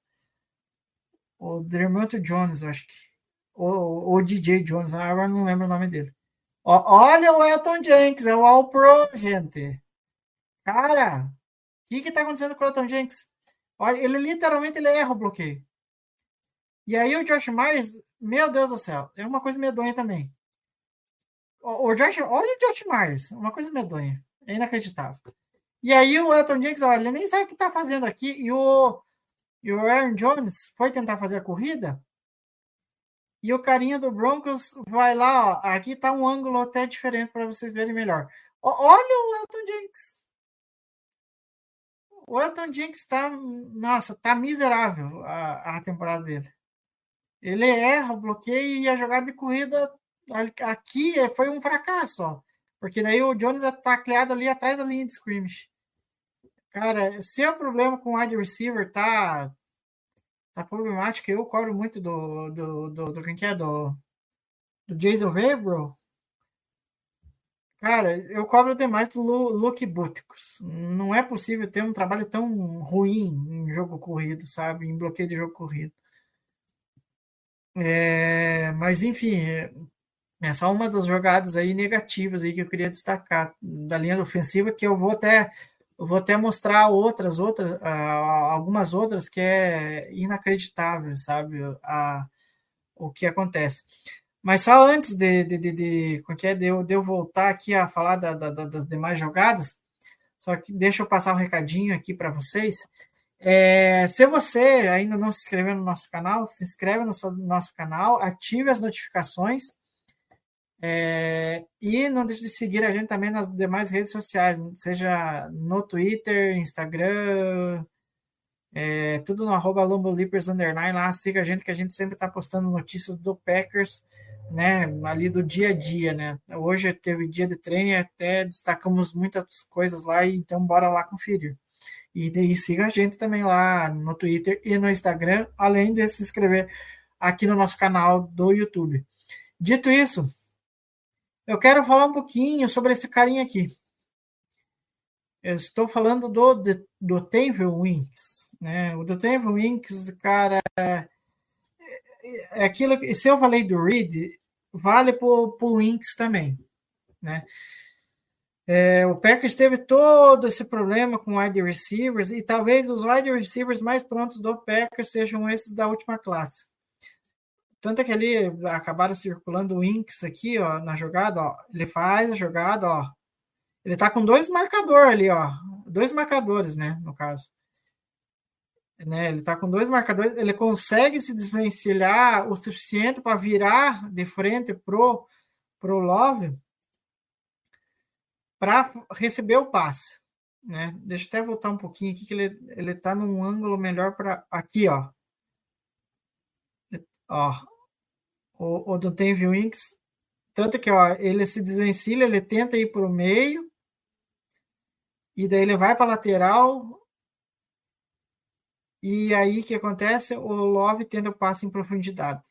O Dermot Jones, acho que. O, o DJ Jones, agora não lembro o nome dele. olha o Elton Jenks, é o All Pro, gente. Cara, o que que tá acontecendo com o Elton Jenks? Olha, ele literalmente ele erra o bloqueio. E aí o Josh Myers, meu Deus do céu, é uma coisa medonha também. O, Josh, olha o Josh Myers, uma coisa medonha. É inacreditável. E aí o Elton Jenkins, olha, ele nem sabe o que está fazendo aqui. E o, e o Aaron Jones foi tentar fazer a corrida. E o carinha do Broncos vai lá, ó, aqui está um ângulo até diferente para vocês verem melhor. olha o Elton Jenkins. O Elton Jenkins está, nossa, tá miserável a, a temporada dele. Ele erra o bloqueio e a jogada de corrida aqui é, foi um fracasso, ó, porque daí o Jones está criado ali atrás da linha de scrimmage. Cara, se o problema com o wide receiver tá, tá problemático, eu cobro muito do, do, do, do quem que é, do, do Jason Hebro. Cara, eu cobro demais do Luke Buticos. Não é possível ter um trabalho tão ruim em jogo corrido, sabe? Em bloqueio de jogo corrido. É, mas enfim, é só uma das jogadas aí negativas aí que eu queria destacar da linha ofensiva, que eu vou até vou até mostrar outras, outras, uh, algumas outras que é inacreditável, sabe, a, o que acontece. Mas só antes de, de, de, de, é, de, eu, de eu voltar aqui a falar da, da, das demais jogadas, só que deixa eu passar um recadinho aqui para vocês, É, se você ainda não se inscreveu no nosso canal, se inscreve no nosso canal, ative as notificações é, e não deixe de seguir a gente também nas demais redes sociais, seja no Twitter, Instagram, é, tudo no arroba Underline, lá siga a gente que a gente sempre está postando notícias do Packers, né, ali do dia a dia, né, hoje teve dia de treino e até destacamos muitas coisas lá, então bora lá conferir. E daí siga a gente também lá no Twitter e no Instagram, além de se inscrever aqui no nosso canal do YouTube. Dito isso, eu quero falar um pouquinho sobre esse carinha aqui. Eu estou falando do, do Tenville Winks. Né? O do Tenville Winks, cara, é, é aquilo que. Se eu falei do Reed, vale para o Winks também. Né? É, o Packers teve todo esse problema com wide receivers e talvez os wide receivers mais prontos do Packers sejam esses da última classe. Tanto é que ali acabaram circulando o Inks aqui, ó, na jogada, ó. Ele faz a jogada, ó. Ele tá com dois marcadores ali, ó. Dois marcadores, né, no caso. Né, ele tá com dois marcadores, ele consegue se desvencilhar o suficiente para virar de frente pro pro Love para receber o passe, né? Deixa eu até voltar um pouquinho aqui que ele ele tá num ângulo melhor para aqui, ó. Ó, o, o do Tenville Winks, tanto que ó, ele se desvencilha, ele tenta ir para o meio, e daí ele vai para lateral, e aí o que acontece? O Love tendo o passe em profundidade.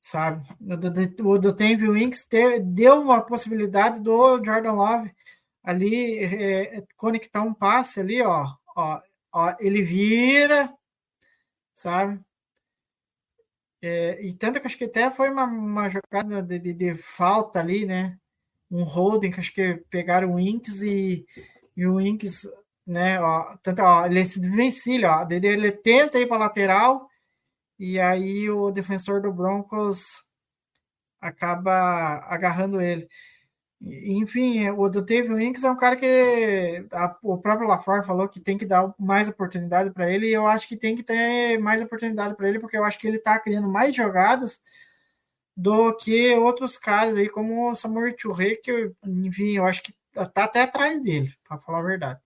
Sabe? O do, o do Winks deu uma possibilidade do Jordan Love ali é, conectar um passe ali, ó, ó, ó, ele vira, sabe? É, e tanto que acho que até foi uma, uma jogada de, de, de, falta ali, né? Um holding que acho que pegaram o Inks e, e o Inks, né? Ó, tanto, ó, ele se desvencilha, ó, ele, ele tenta ir para lateral e aí o defensor do Broncos acaba agarrando ele. Enfim, o do Teve Winks é um cara que a, o próprio LaFleur falou que tem que dar mais oportunidade para ele, e eu acho que tem que ter mais oportunidade para ele, porque eu acho que ele está criando mais jogadas do que outros caras aí, como o Samuel Touré, que, enfim, eu acho que tá até atrás dele, para falar a verdade.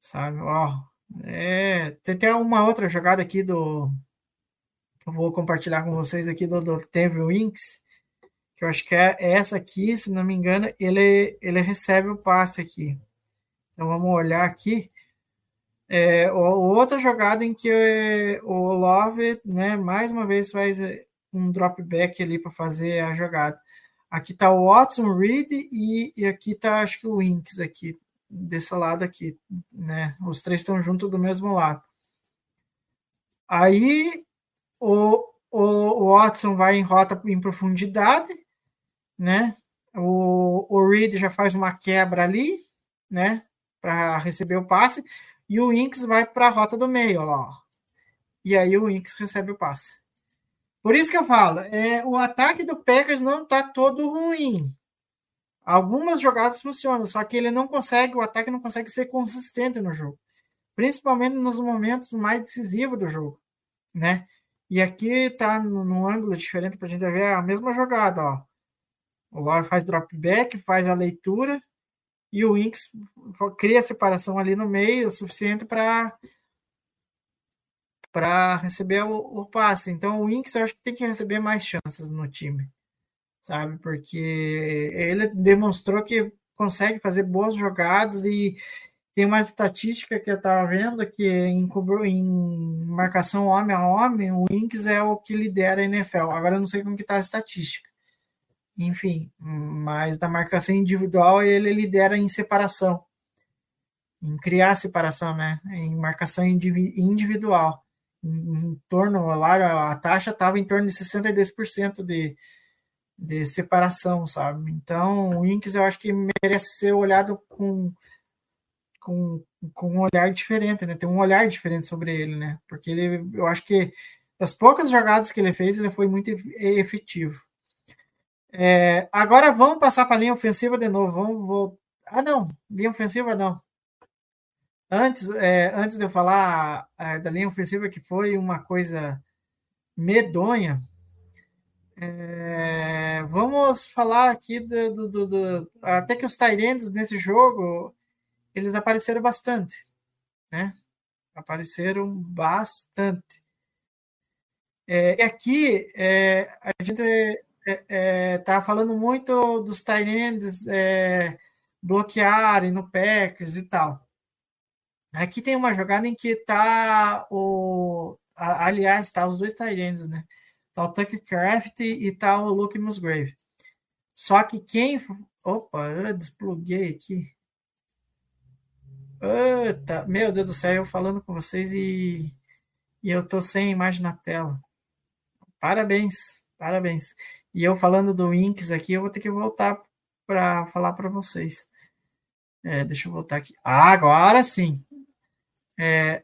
Sabe? Ó, é, tem até uma outra jogada aqui do. que eu vou compartilhar com vocês aqui do, do Teve Winks que eu acho que é essa aqui, se não me engano, ele, ele recebe o passe aqui. Então vamos olhar aqui. É, outra jogada em que o Love, né, mais uma vez faz um drop back ali para fazer a jogada. Aqui está o Watson, Reed e, e aqui está acho que o Winks aqui desse lado aqui, né? Os três estão juntos do mesmo lado. Aí o, o Watson vai em rota em profundidade né? O, o Reed já faz uma quebra ali, né? Para receber o passe, e o Inks vai para a rota do meio, lá. E aí o Inks recebe o passe. Por isso que eu falo, é, o ataque do Packers não está todo ruim. Algumas jogadas funcionam, só que ele não consegue, o ataque não consegue ser consistente no jogo, principalmente nos momentos mais decisivos do jogo, né? E aqui está num ângulo diferente para a gente ver a mesma jogada, ó. O Love faz dropback, faz a leitura e o Inks cria a separação ali no meio, o suficiente para para receber o, o, passe. Então o Inks eu acho que tem que receber mais chances no time, sabe? Porque ele demonstrou que consegue fazer boas jogadas e tem uma estatística que eu estava vendo que em, em, marcação homem a homem, o Inks é o que lidera a NFL. Agora eu não sei como que está a estatística enfim, mas na marcação individual ele lidera em separação, em criar separação, né? Em marcação individual. Em, em torno lá, a taxa estava em torno de 62% de, de separação, sabe? Então, o Inks eu acho que merece ser olhado com, com, com um olhar diferente, né? Tem um olhar diferente sobre ele, né? Porque ele, eu acho que das poucas jogadas que ele fez, ele foi muito efetivo. É, agora vamos passar para a linha ofensiva de novo. Vamos, vou... Ah, não, linha ofensiva não. antes, é, antes de eu falar é, da linha ofensiva, que foi uma coisa medonha, é, vamos falar aqui do, do, do, do, até que os Tyrands nesse jogo eles apareceram bastante, né? Apareceram bastante. É, e aqui é, a gente está falando muito dos Tyrands bloquearem no Packers e tal. Aqui tem uma jogada em que tá o. Aliás, tá os dois Tyrands, né? Tá o Tucker Craft e tá o Luke Musgrave. Só que quem. Opa, eu despluguei aqui. Eita, meu Deus do céu, eu falando com vocês e, e eu tô sem imagem na tela. Parabéns, parabéns. E eu falando do Inks aqui, eu vou ter que voltar para falar para vocês. É, deixa eu voltar aqui. Ah, agora sim. É,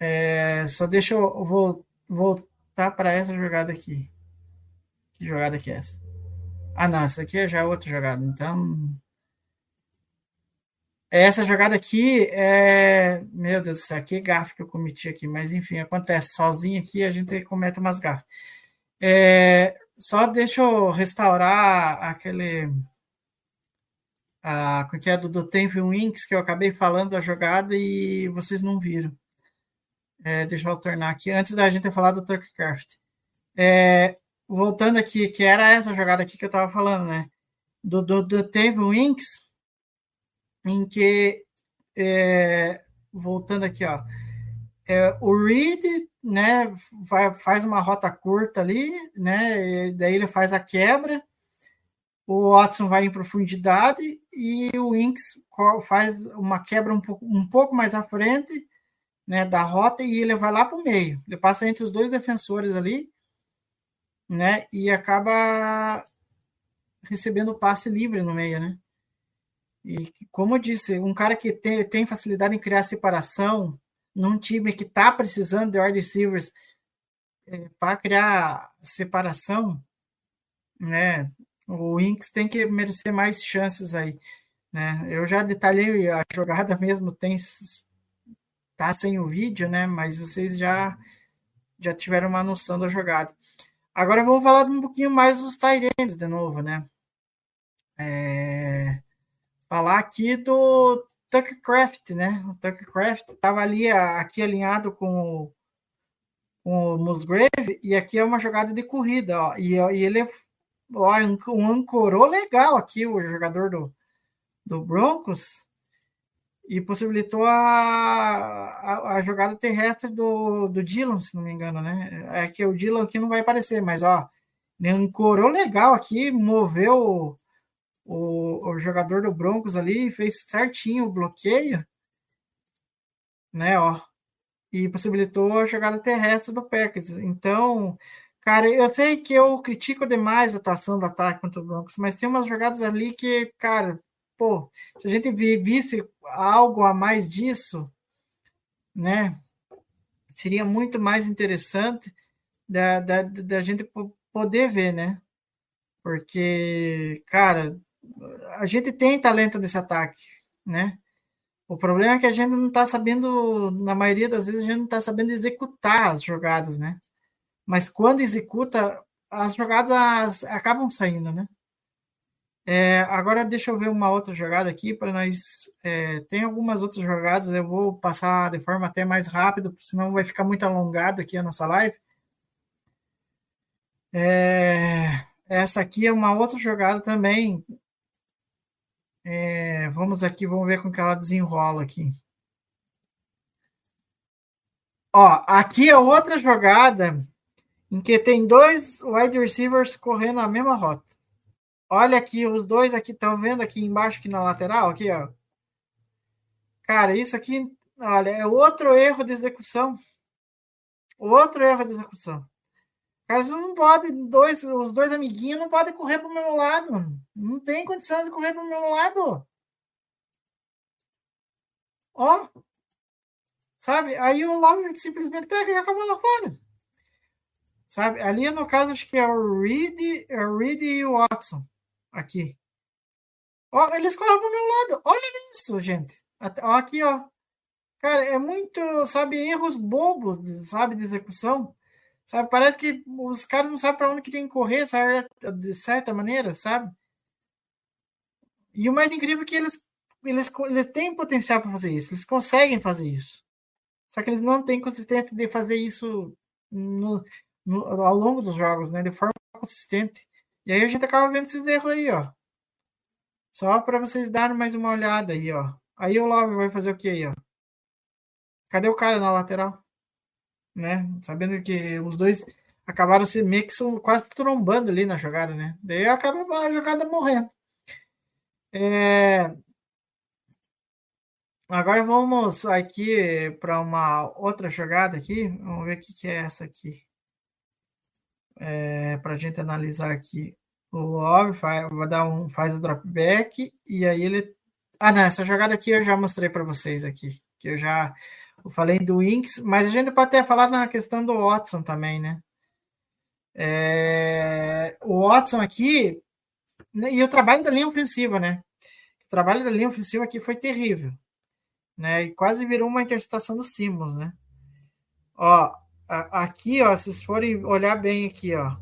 é, só deixa eu vou, voltar para essa jogada aqui. Que jogada que é essa? Ah, não, essa aqui é já outra jogada. Então. Essa jogada aqui é. Meu Deus do céu, que gafe que eu cometi aqui. Mas enfim, acontece sozinho aqui, a gente comete umas gafas. É, só deixa eu restaurar aquele a, que é do, do Tenville Winks, que eu acabei falando da jogada e vocês não viram. É, deixa eu alternar aqui, antes da gente falar do Turkcraft. É, voltando aqui, que era essa jogada aqui que eu estava falando, né? Do, do, do Tenville Winks, em que, é, voltando aqui, ó, é, o Reed, né, vai, faz uma rota curta ali, né, daí ele faz a quebra, o Watson vai em profundidade e o Inks faz uma quebra um pouco, um pouco mais à frente né, da rota e ele vai lá para o meio. Ele passa entre os dois defensores ali né, e acaba recebendo passe livre no meio. Né? E como eu disse, um cara que tem, tem facilidade em criar separação num time que está precisando de wide receivers é, para criar separação, né? o Inks tem que merecer mais chances aí. Né? Eu já detalhei a jogada mesmo, tem tá sem o vídeo, né? Mas vocês já já tiveram uma noção da jogada. Agora vamos falar um pouquinho mais dos Tyrants de novo, né? É... Falar aqui do Tuckcraft, né? O Tuckcraft estava ali aqui alinhado com o, com o Musgrave e aqui é uma jogada de corrida, ó. E, e ele um ancorou legal aqui o jogador do, do Broncos e possibilitou a, a, a, jogada terrestre do, do Dylan, se não me engano, né? É que o Dylan aqui não vai aparecer, mas ó, ele ancorou legal aqui, moveu o, o, jogador do Broncos ali, fez certinho o bloqueio, né? Ó, e possibilitou a jogada terrestre do Packers. Então, Cara, eu sei que eu critico demais a atuação do ataque contra o Broncos, mas tem umas jogadas ali que, cara, pô, se a gente visse algo a mais disso, né, seria muito mais interessante da, da, da gente poder ver, né? Porque, cara, a gente tem talento nesse ataque, né? O problema é que a gente não está sabendo, na maioria das vezes, a gente não está sabendo executar as jogadas, né? mas quando executa, as jogadas acabam saindo, né? É, agora deixa eu ver uma outra jogada aqui para nós. É, tem algumas outras jogadas, eu vou passar de forma até mais rápida, senão vai ficar muito alongado aqui a nossa live. É, essa aqui é uma outra jogada também. É, vamos aqui, vamos ver como que ela desenrola aqui. Ó, aqui é outra jogada em que tem dois wide receivers correndo a mesma rota. Olha aqui, os dois aqui, estão vendo aqui embaixo, aqui na lateral, aqui, ó. Cara, isso aqui, olha, é outro erro de execução. Outro erro de execução. Você não pode, dois, os dois amiguinhos não podem correr para o meu lado. Não tem condições de correr para o meu lado. Ó. Sabe? Aí o Love simplesmente pega e joga a bola fora. Sabe? Ali, no caso, acho que é o Reed, é o Reed e o Watson. Aqui. Ó, eles correm pro meu lado. Olha isso, gente. Ó, aqui, ó. Cara, é muito, sabe, erros bobos, sabe, de execução. Sabe, parece que os caras não sabem para onde que tem que correr, sabe, de certa maneira, sabe? E o mais incrível é que eles, eles, eles têm potencial para fazer isso, eles conseguem fazer isso. Só que eles não têm consistência de fazer isso no, no, ao longo dos jogos, né? De forma consistente. E aí a gente acaba vendo esses erros aí, ó. Só para vocês darem mais uma olhada aí, ó. Aí o Love vai fazer o que aí, ó? Cadê o cara na lateral? Né? Sabendo que os dois acabaram se meio que são quase trombando ali na jogada, né? Daí acaba a jogada morrendo. É... Agora vamos aqui para uma outra jogada aqui. Vamos ver o que, que é essa aqui. É, para a gente analisar aqui. O Love faz, vai dar um, faz o dropback e aí ele. Ah, não, essa jogada aqui eu já mostrei para vocês aqui. Que eu já eu falei do Inks, mas a gente pode até falar na questão do Watson também, né? É, o Watson aqui, né, e o trabalho da linha ofensiva, né? O trabalho da linha ofensiva aqui foi terrível, né? E quase virou uma interceptação do Simmons, né? Ó, aqui, ó, se forem olhar bem aqui, ó,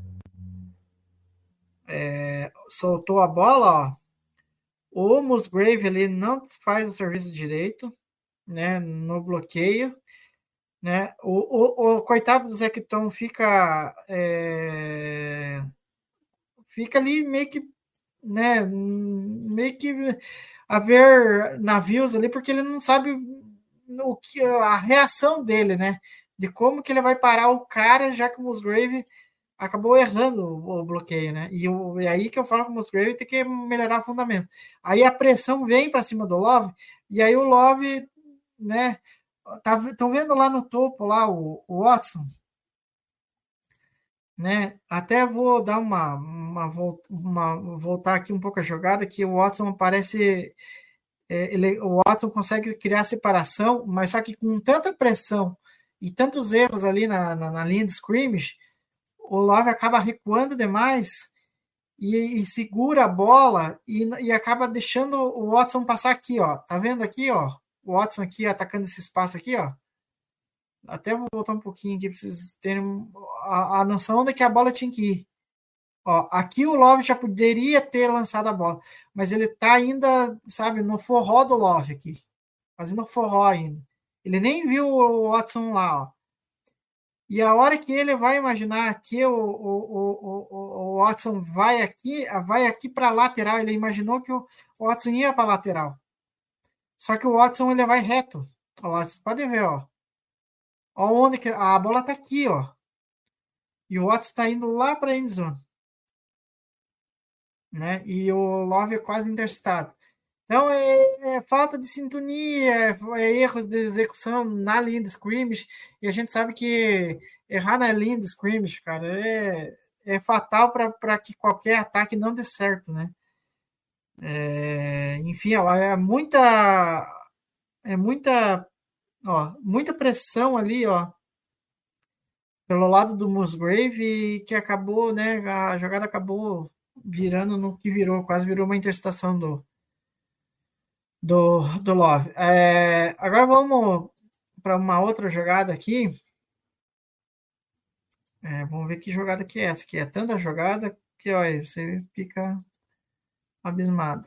é, soltou a bola, ó, o Musgrave ali não faz o serviço direito, né, no bloqueio, né? O, o, o coitado do Zecton fica é, fica ali meio que, né, meio que a ver navios ali porque ele não sabe o que a reação dele, né? De como que ele vai parar o cara, já que o Musgrave acabou errando o, bloqueio, né? E, o, e aí que eu falo que o Musgrave tem que melhorar o fundamento. Aí a pressão vem para cima do Love, e aí o Love né? Estão tá, vendo lá no topo lá o, o, Watson? Né? Até vou dar uma, uma, uma, voltar aqui um pouco a jogada que o Watson parece é, ele, o Watson consegue criar separação, mas só que com tanta pressão e tantos erros ali na, na, na linha de scrimmage, o Love acaba recuando demais e, e segura a bola e, e, acaba deixando o Watson passar aqui, ó. Tá vendo aqui, ó? O Watson aqui atacando esse espaço aqui, ó. Até vou voltar um pouquinho aqui para vocês terem a, a noção onde que a bola tinha que ir. Ó, aqui o Love já poderia ter lançado a bola, mas ele tá ainda, sabe, no forró do Love aqui. Fazendo forró ainda. Ele nem viu o Watson lá, ó. E a hora que ele vai imaginar que o, o, o, o, Watson vai aqui, vai aqui para lateral, ele imaginou que o Watson ia para lateral. Só que o Watson ele vai reto. Olha lá, vocês podem ver, ó. Ó onde que a bola tá aqui, ó. E o Watson está indo lá para endzone. Né? E o Love é quase interceptado. Então é, é falta de sintonia, é, é, erros de execução na linha de scrimmage. E a gente sabe que errar na linha de scrimmage, cara, é, é fatal para que qualquer ataque não dê certo, né? É, enfim, é muita é muita ó, muita pressão ali, ó, pelo lado do Musgrave que acabou, né, a jogada acabou virando no que virou, quase virou uma interceptação do do, do Love. É, agora vamos para uma outra jogada aqui. É, vamos ver que jogada que é essa, que é tanta jogada que olha, você fica abismado.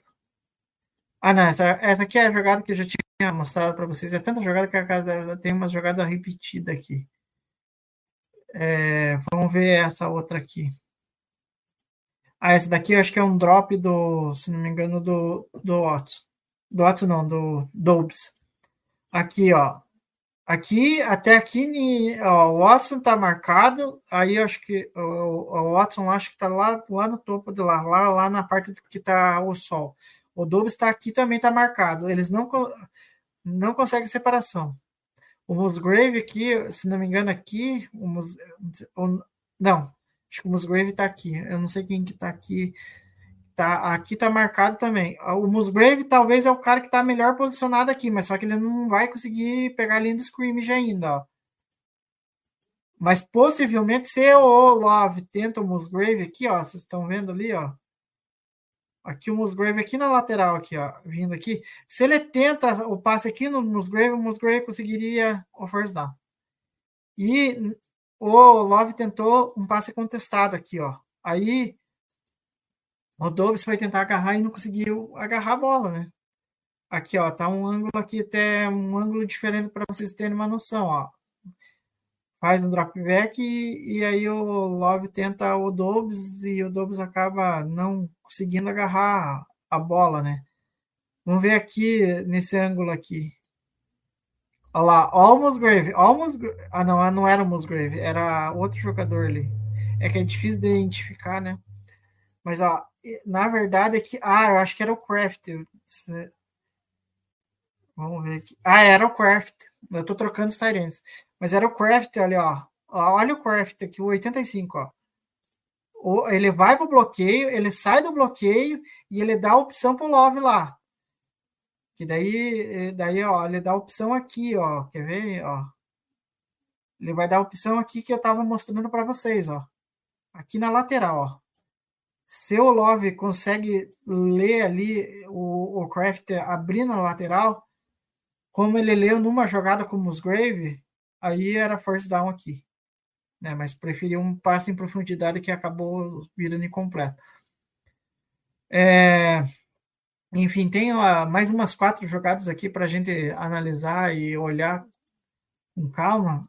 Ah, não, essa, essa aqui é a jogada que eu já tinha mostrado para vocês. É tanta jogada que a casa tem uma jogada repetida aqui. É, vamos ver essa outra aqui. Ah, essa daqui eu acho que é um drop do, se não me engano, do, do Otto. Do Otto não, do Dobbs. Aqui, ó. Aqui, até aqui, ó, o Watson tá marcado. Aí acho que o, o Watson acho que tá lá, lá no topo de lá, lá, lá na parte que tá o sol. O Dobbs está aqui também está marcado. Eles não, não conseguem separação. O Musgrave aqui, se não me engano, aqui. O Mus, o, não, acho que o Musgrave está aqui. Eu não sei quem que está aqui. Tá, aqui está marcado também. O Musgrave talvez é o cara que está melhor posicionado aqui, mas só que ele não vai conseguir pegar a linha do scrimmage ainda, ó. Mas possivelmente, se o Love tenta o Musgrave aqui, ó, vocês estão vendo ali, ó. Aqui o Musgrave aqui na lateral, aqui, ó, vindo aqui. Se ele tenta o passe aqui no Musgrave, o Musgrave conseguiria o first down. E o Love tentou um passe contestado aqui, ó. Aí o Dobbs foi tentar agarrar e não conseguiu agarrar a bola, né? Aqui, ó, tá um ângulo aqui até um ângulo diferente para vocês terem uma noção, ó. Faz um drop back e, e aí o Love tenta o Dobbs e o Dobbs acaba não conseguindo agarrar a bola, né? Vamos ver aqui nesse ângulo aqui. Olha lá, Almost Grave. Almost, ah, não, não era Almost Grave, era outro jogador ali. É que é difícil de identificar, né? Mas, ó, na verdade é que. Ah, eu acho que era o Craft. Vamos ver aqui. Ah, era o Craft. Eu tô trocando os Tyrants. Mas era o Craft ali, ó. Olha o Craft aqui, o 85, ó. Ele vai pro bloqueio, ele sai do bloqueio e ele dá a opção pro Love lá. Que daí, daí, ó, ele dá a opção aqui, ó. Quer ver, ó? Ele vai dar a opção aqui que eu tava mostrando para vocês, ó. Aqui na lateral, ó. Se o Love consegue ler ali o, o Craft abrindo a lateral, como ele leu numa jogada com o Musgrave, aí era first down aqui. Né? Mas preferiu um passe em profundidade que acabou virando incompleto. É, enfim, tem mais umas quatro jogadas aqui para a gente analisar e olhar com calma.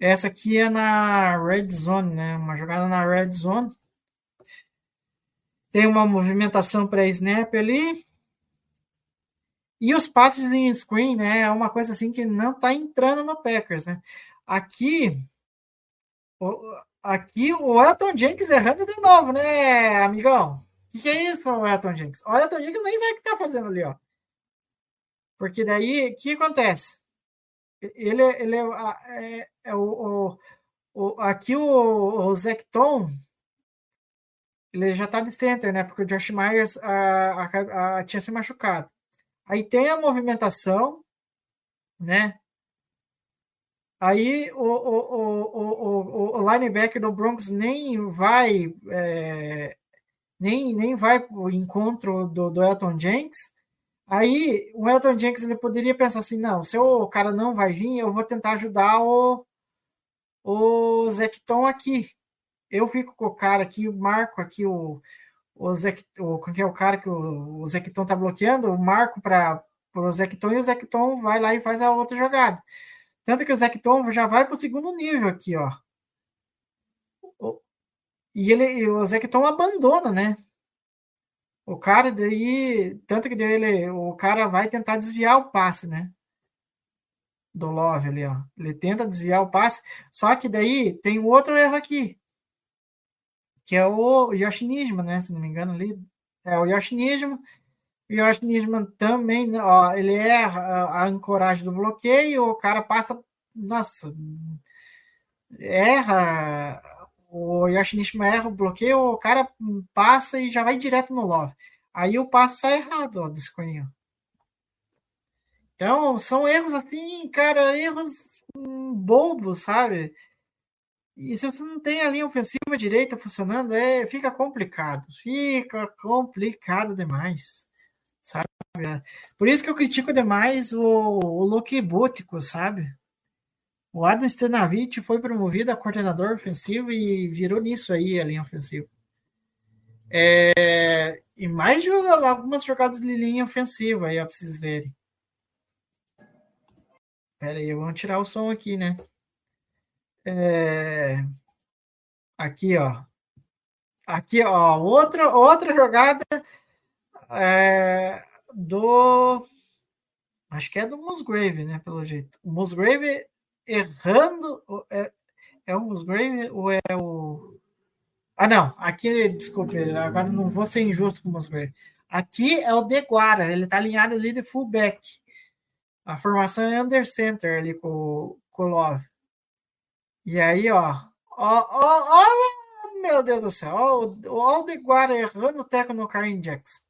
Essa aqui é na red zone, né? Uma jogada na red zone. Tem uma movimentação pré-snap ali. E os passes em screen, né? É uma coisa assim que não está entrando no Packers, né? Aqui, aqui o Elton Jenkins errando de novo, né, amigão? O que, que, é isso, Elton Jenkins? O Elton Jenkins nem sabe o que está fazendo ali, ó. Porque daí, o que acontece? Ele, ele é, é, é o, o, o, aqui o, o Zecton, ele já está de center, né? Porque o Josh Myers a, a, a, tinha se machucado. Aí tem a movimentação, né? Aí o, o, o, o, linebacker do Broncos nem vai é, nem, nem vai para o encontro do, do Elton Jenks. Aí o Elton Jenks ele poderia pensar assim: não, se o cara não vai vir, eu vou tentar ajudar o, o Zecton aqui. Eu fico com o cara aqui, marco aqui o, o, Zec, o que é o cara que o, o Zecton tá bloqueando, o marco para o Zecton e o Zecton vai lá e faz a outra jogada. Tanto que o Zecton já vai para o segundo nível aqui, ó. E ele, o Zecton abandona, né? O cara daí, tanto que ele, o cara vai tentar desviar o passe, né? Do Love ali, ó. Ele tenta desviar o passe, só que daí tem outro erro aqui que é o Yoshi Nisman, né? Se não me engano, ali. É o Yoshi Nisman. O Yoshi Nisman também, ó, ele é a, a ancoragem do bloqueio, o cara passa. Nossa, erra. O Yoshi Nisman erra o bloqueio, o cara passa e já vai direto no love. Aí o passo sai errado, ó, do escorinho. Então, são erros assim, cara, erros hum, bobos, sabe? E se você não tem a linha ofensiva direita funcionando, é, fica complicado. Fica complicado demais. Sabe? Por isso que eu critico demais o, o Luke Bútico, sabe? O Adam Stanavich foi promovido a coordenador ofensivo e virou nisso aí a linha ofensiva. É, e mais algumas jogadas de linha ofensiva aí, ó, pra vocês verem. Pera aí, vamos tirar o som aqui, né? É... Aqui, ó. Aqui, ó. Outra, outra jogada é... do. Acho que é do Musgrave, né? Pelo jeito. O Musgrave errando. É, é o Musgrave ou é o. Ah, não. Aqui, desculpe, agora não vou ser injusto com o Musgrave. Aqui é o Deguara, ele tá alinhado ali de fullback. A formação é under center ali com, com o Love. E aí, ó, ó, ó, ó meu Deus do céu, ó, o Aldeguara errando o teco no Karen Jackson.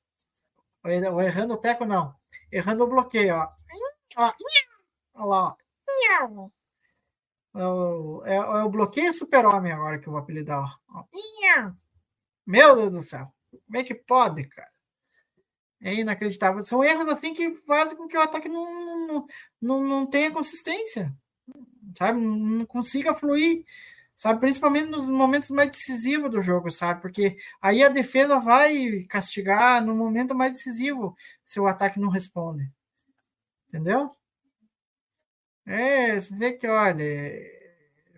Ou errando o teco, não. Errando o bloqueio, ó. ó olha lá, ó. É, é o bloqueio super-homem agora que eu vou apelidar, ó. Meu Deus do céu. Como é que pode, cara? É inacreditável. São erros assim que fazem com que o ataque não, não, não, não tenha consistência, sabe? Não consiga fluir, sabe? Principalmente nos momentos mais decisivos do jogo, sabe? Porque aí a defesa vai castigar no momento mais decisivo se o ataque não responde. Entendeu? É, você vê que, olha,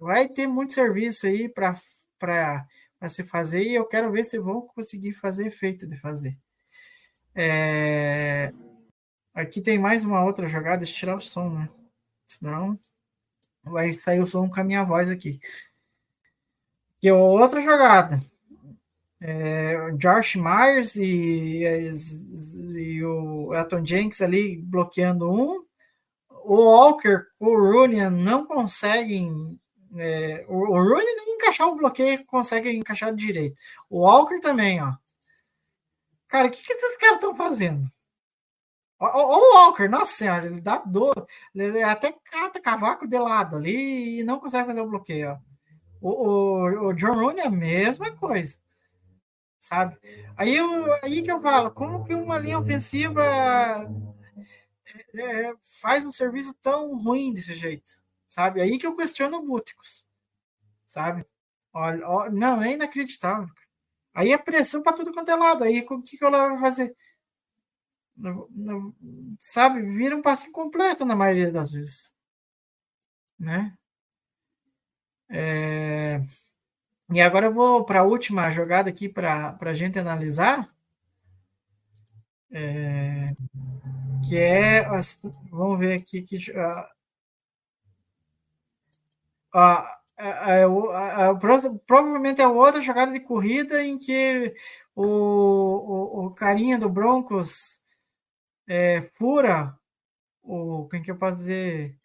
vai ter muito serviço aí para se fazer e eu quero ver se vão conseguir fazer efeito de fazer. É... Aqui tem mais uma outra jogada, deixa eu tirar o som, né? Senão vai sair o som com a minha voz aqui. Que é outra jogada. É, Josh Myers e, e, o Elton Jenks ali bloqueando um. O Walker, o Rooney não conseguem. É, o, o Rooney nem encaixar o bloqueio consegue encaixar direito. O Walker também, ó. Cara, o que, que esses caras estão fazendo? O, Walker, nossa senhora, ele dá dor. Ele até cata cavaco de lado ali e não consegue fazer o bloqueio. O, o, o John Rooney é a mesma coisa. Sabe? Aí, eu, aí que eu falo, como que uma linha ofensiva é, é faz um serviço tão ruim desse jeito? Sabe? Aí que eu questiono o Búticos. Sabe? Olha, olha, não, é inacreditável. Aí é pressão para tudo quanto é lado. Aí o que, que eu vai fazer? Sabe, vira um passe incompleto na maioria das vezes. Né? É... E agora eu vou para a última jogada aqui para a gente analisar. É... Que é. Vamos ver aqui que. É, é, provavelmente é outra jogada de corrida em que o, o, o carinha do Broncos é, fura o quem que eu posso dizer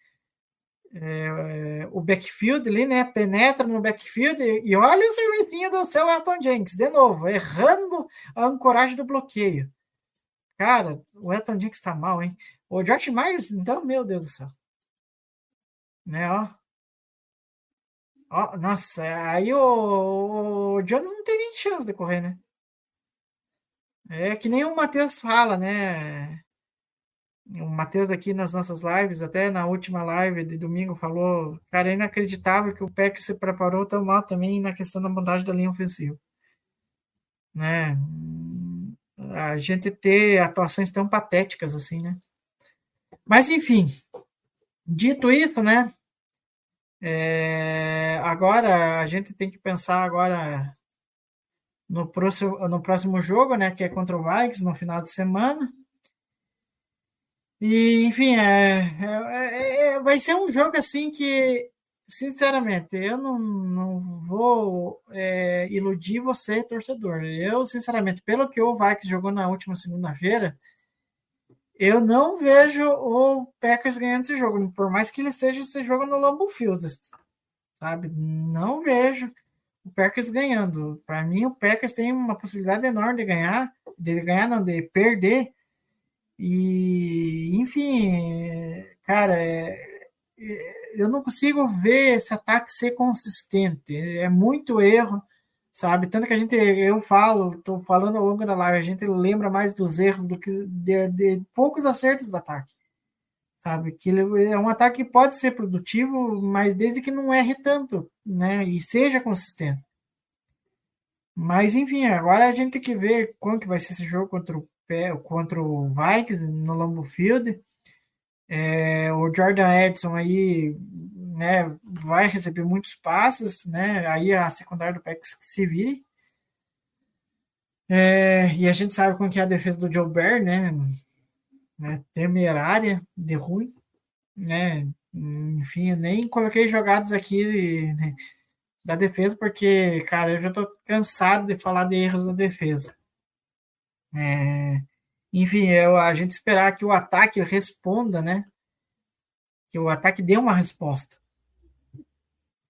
é, o backfield ali, né? Penetra no backfield e, e olha o serviço do seu Elton Jenks, de novo, errando a ancoragem do bloqueio. Cara, o Elton Jenks tá mal, hein? O Josh Myers, então, meu Deus do céu. Né, ó. Oh, nossa, aí o, o Jones não tem nem chance de correr, né? É que nem o Matheus fala, né? O Matheus aqui nas nossas lives, até na última live de domingo, falou: cara, é inacreditável que o PEC se preparou tão mal também na questão da montagem da linha ofensiva. Né? A gente ter atuações tão patéticas assim, né? Mas, enfim, dito isso, né? É, agora a gente tem que pensar agora no próximo, no próximo jogo, né, que é contra o Vikings no final de semana. E, enfim, é, é, é, vai ser um jogo assim que, sinceramente, eu não, não vou é, iludir você, torcedor. Eu, sinceramente, pelo que o Vikings jogou na última segunda-feira, eu não vejo o Packers ganhando esse jogo, por mais que ele seja esse jogo no Lambeau Field, sabe? Não vejo o Packers ganhando. Para mim, o Packers tem uma possibilidade enorme de ganhar, de ganhar, não, de perder. E, enfim, cara, é, é, eu não consigo ver esse ataque ser consistente. É muito erro sabe? Tanto que a gente, eu falo, estou falando ao longo da live, a gente lembra mais dos erros do que de, de poucos acertos do ataque, sabe? Que é um ataque que pode ser produtivo, mas desde que não erre tanto, né? E seja consistente. Mas enfim, agora a gente tem que ver como que vai ser esse jogo contra o contra o Vikings no Lambeau Field. É, o Jordan Edson aí né, vai receber muitos passes, né? Aí a secundária do PEX se vire. É, e a gente sabe como que é a defesa do Joe Bear, né? né? Temerária de ruim, né? Enfim, eu nem coloquei jogadas aqui da defesa, porque, cara, eu já tô cansado de falar de erros da defesa. É, enfim, eu, a gente esperar que o ataque responda, né? Que o ataque dê uma resposta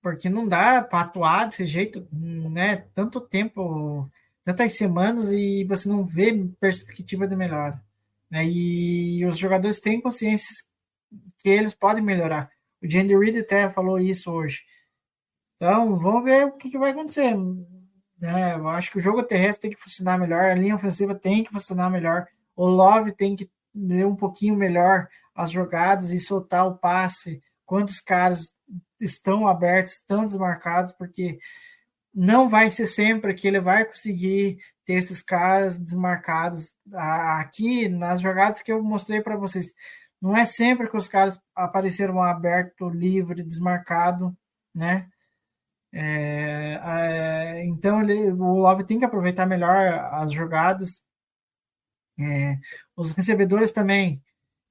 porque não dá para atuar desse jeito, né? Tanto tempo, tantas semanas e você não vê perspectiva de melhora. Né? E os jogadores têm consciência que eles podem melhorar. O Jandy Reed até falou isso hoje. Então, vamos ver o que, que vai acontecer. Né? Eu acho que o jogo terrestre tem que funcionar melhor, a linha ofensiva tem que funcionar melhor, o Love tem que ler um pouquinho melhor as jogadas e soltar o passe, quantos caras estão abertos, estão desmarcados, porque não vai ser sempre que ele vai conseguir ter esses caras desmarcados. Aqui, nas jogadas que eu mostrei para vocês, não é sempre que os caras apareceram aberto, livre, desmarcado, né? É, é, então ele, o Love tem que aproveitar melhor as jogadas. É, os recebedores também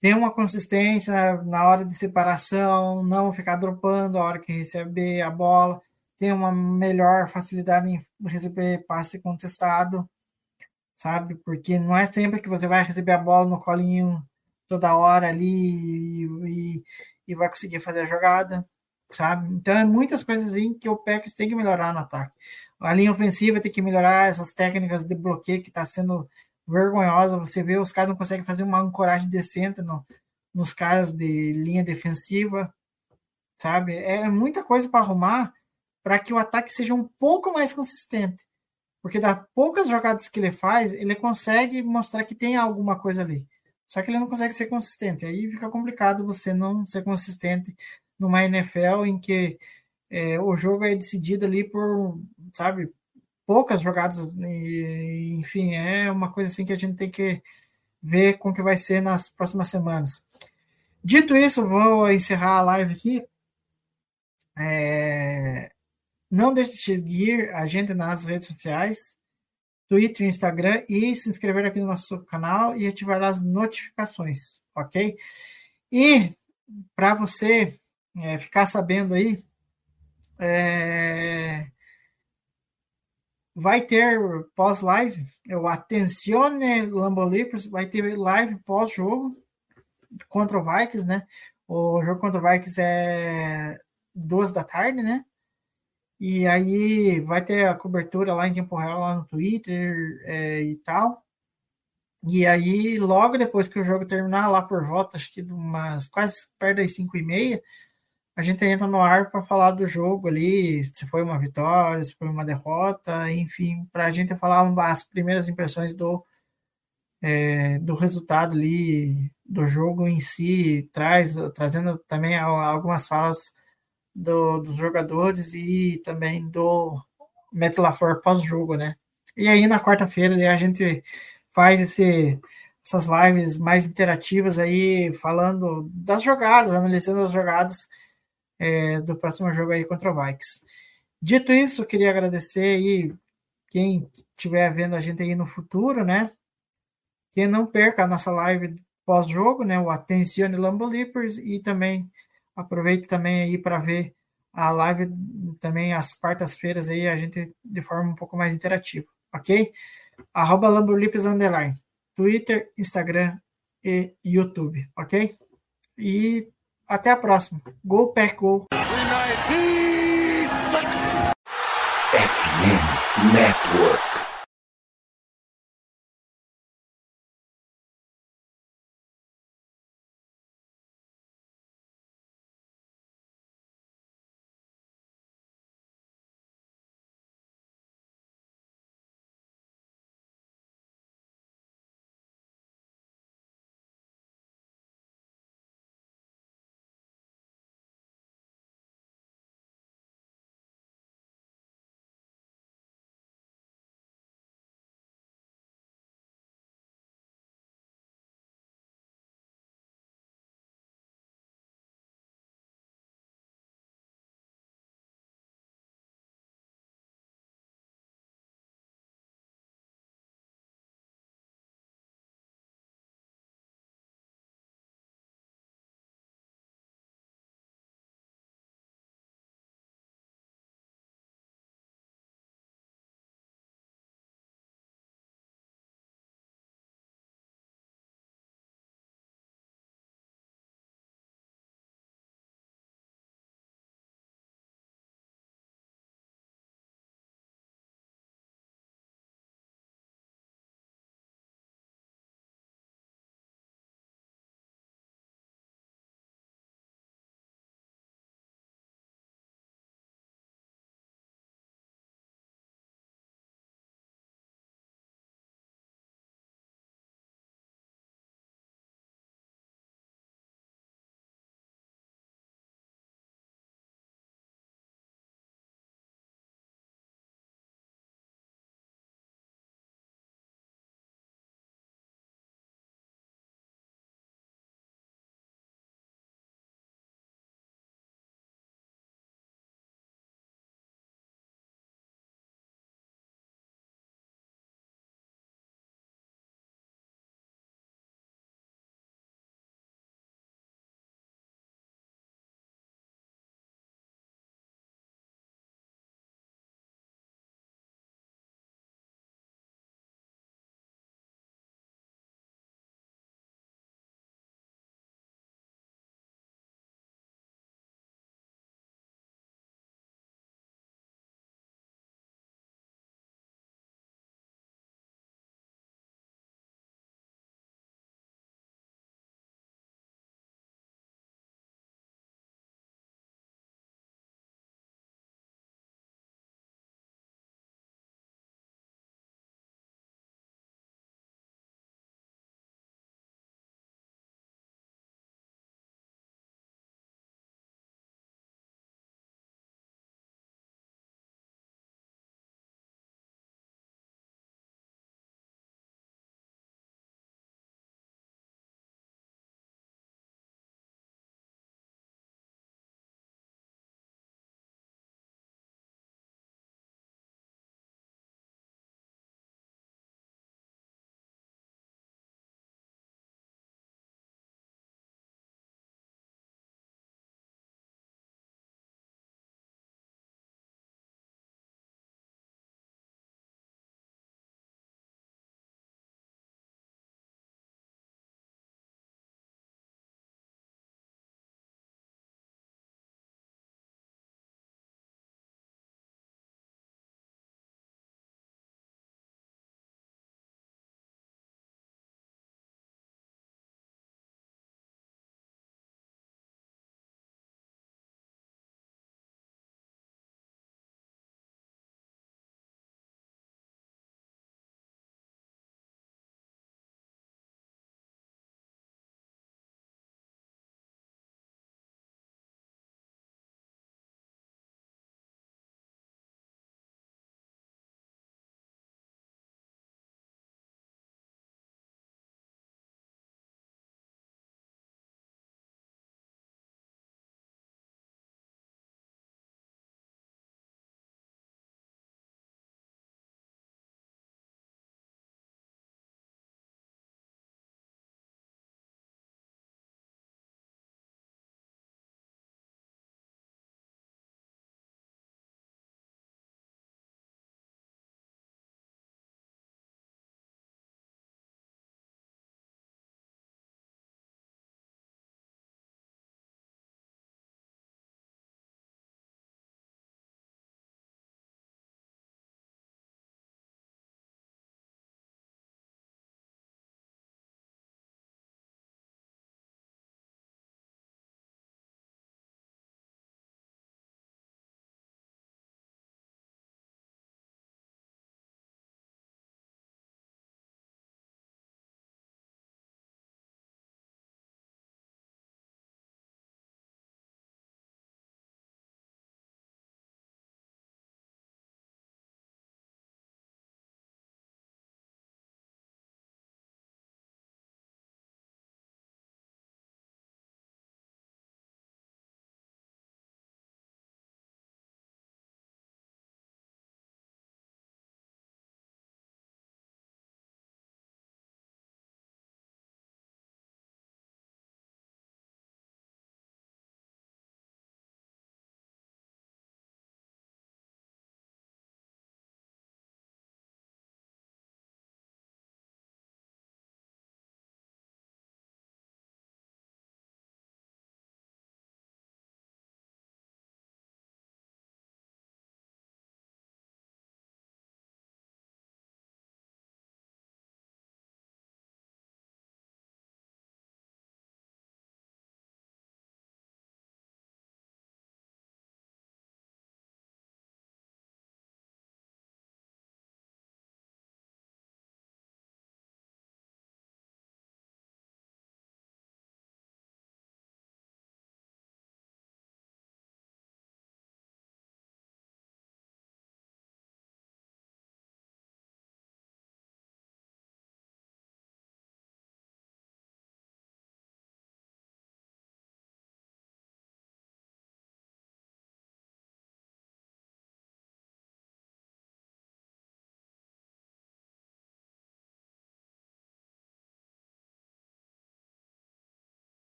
tem uma consistência na hora de separação, não ficar dropando a hora que receber a bola, tem uma melhor facilidade em receber passe contestado, sabe? Porque não é sempre que você vai receber a bola no colinho toda hora ali e, e, e vai conseguir fazer a jogada, sabe? Então é muitas coisas assim que o Packers tem que melhorar no ataque. A linha ofensiva tem que melhorar essas técnicas de bloqueio que está sendo vergonhosa. Você vê, os caras não conseguem fazer uma ancoragem decente no, nos caras de linha defensiva, sabe? É muita coisa para arrumar para que o ataque seja um pouco mais consistente. Porque das poucas jogadas que ele faz, ele consegue mostrar que tem alguma coisa ali. Só que ele não consegue ser consistente. Aí fica complicado você não ser consistente numa NFL em que é, o jogo é decidido ali por, sabe, poucas jogadas, e, enfim, é uma coisa assim que a gente tem que ver como que vai ser nas próximas semanas. Dito isso, vou encerrar a live aqui. É, não deixe de seguir a gente nas redes sociais, Twitter, Instagram e se inscrever aqui no nosso canal e ativar as notificações, ok? E para você é, ficar sabendo aí, é, vai ter pós-live, o Atencione Lambolipers vai ter live pós-jogo contra o Vikings, né? O jogo contra o Vikings é duas da tarde, né? E aí vai ter a cobertura lá em tempo real, lá no Twitter é, e tal. E aí, logo depois que o jogo terminar, lá por volta, acho que umas quase perto das 5 e meia, a gente entra no ar para falar do jogo ali, se foi uma vitória, se foi uma derrota, enfim, para a gente falar as primeiras impressões do, é, do resultado ali, do jogo em si, traz, trazendo também algumas falas do, dos jogadores e também do Matt pós-jogo, né? E aí na quarta-feira a gente faz esse, essas lives mais interativas aí, falando das jogadas, analisando as jogadas é, do próximo jogo aí contra o Vikes. Dito isso, queria agradecer aí quem estiver vendo a gente aí no futuro, né? Que não perca a nossa live pós-jogo, né? O Atencione Lambo Leapers e também aproveite também aí para ver a live também às quartas-feiras aí, a gente de forma um pouco mais interativa, ok? Arroba Underline, Twitter, Instagram e YouTube, ok? E até a próxima. Go Pack Go! FM Network.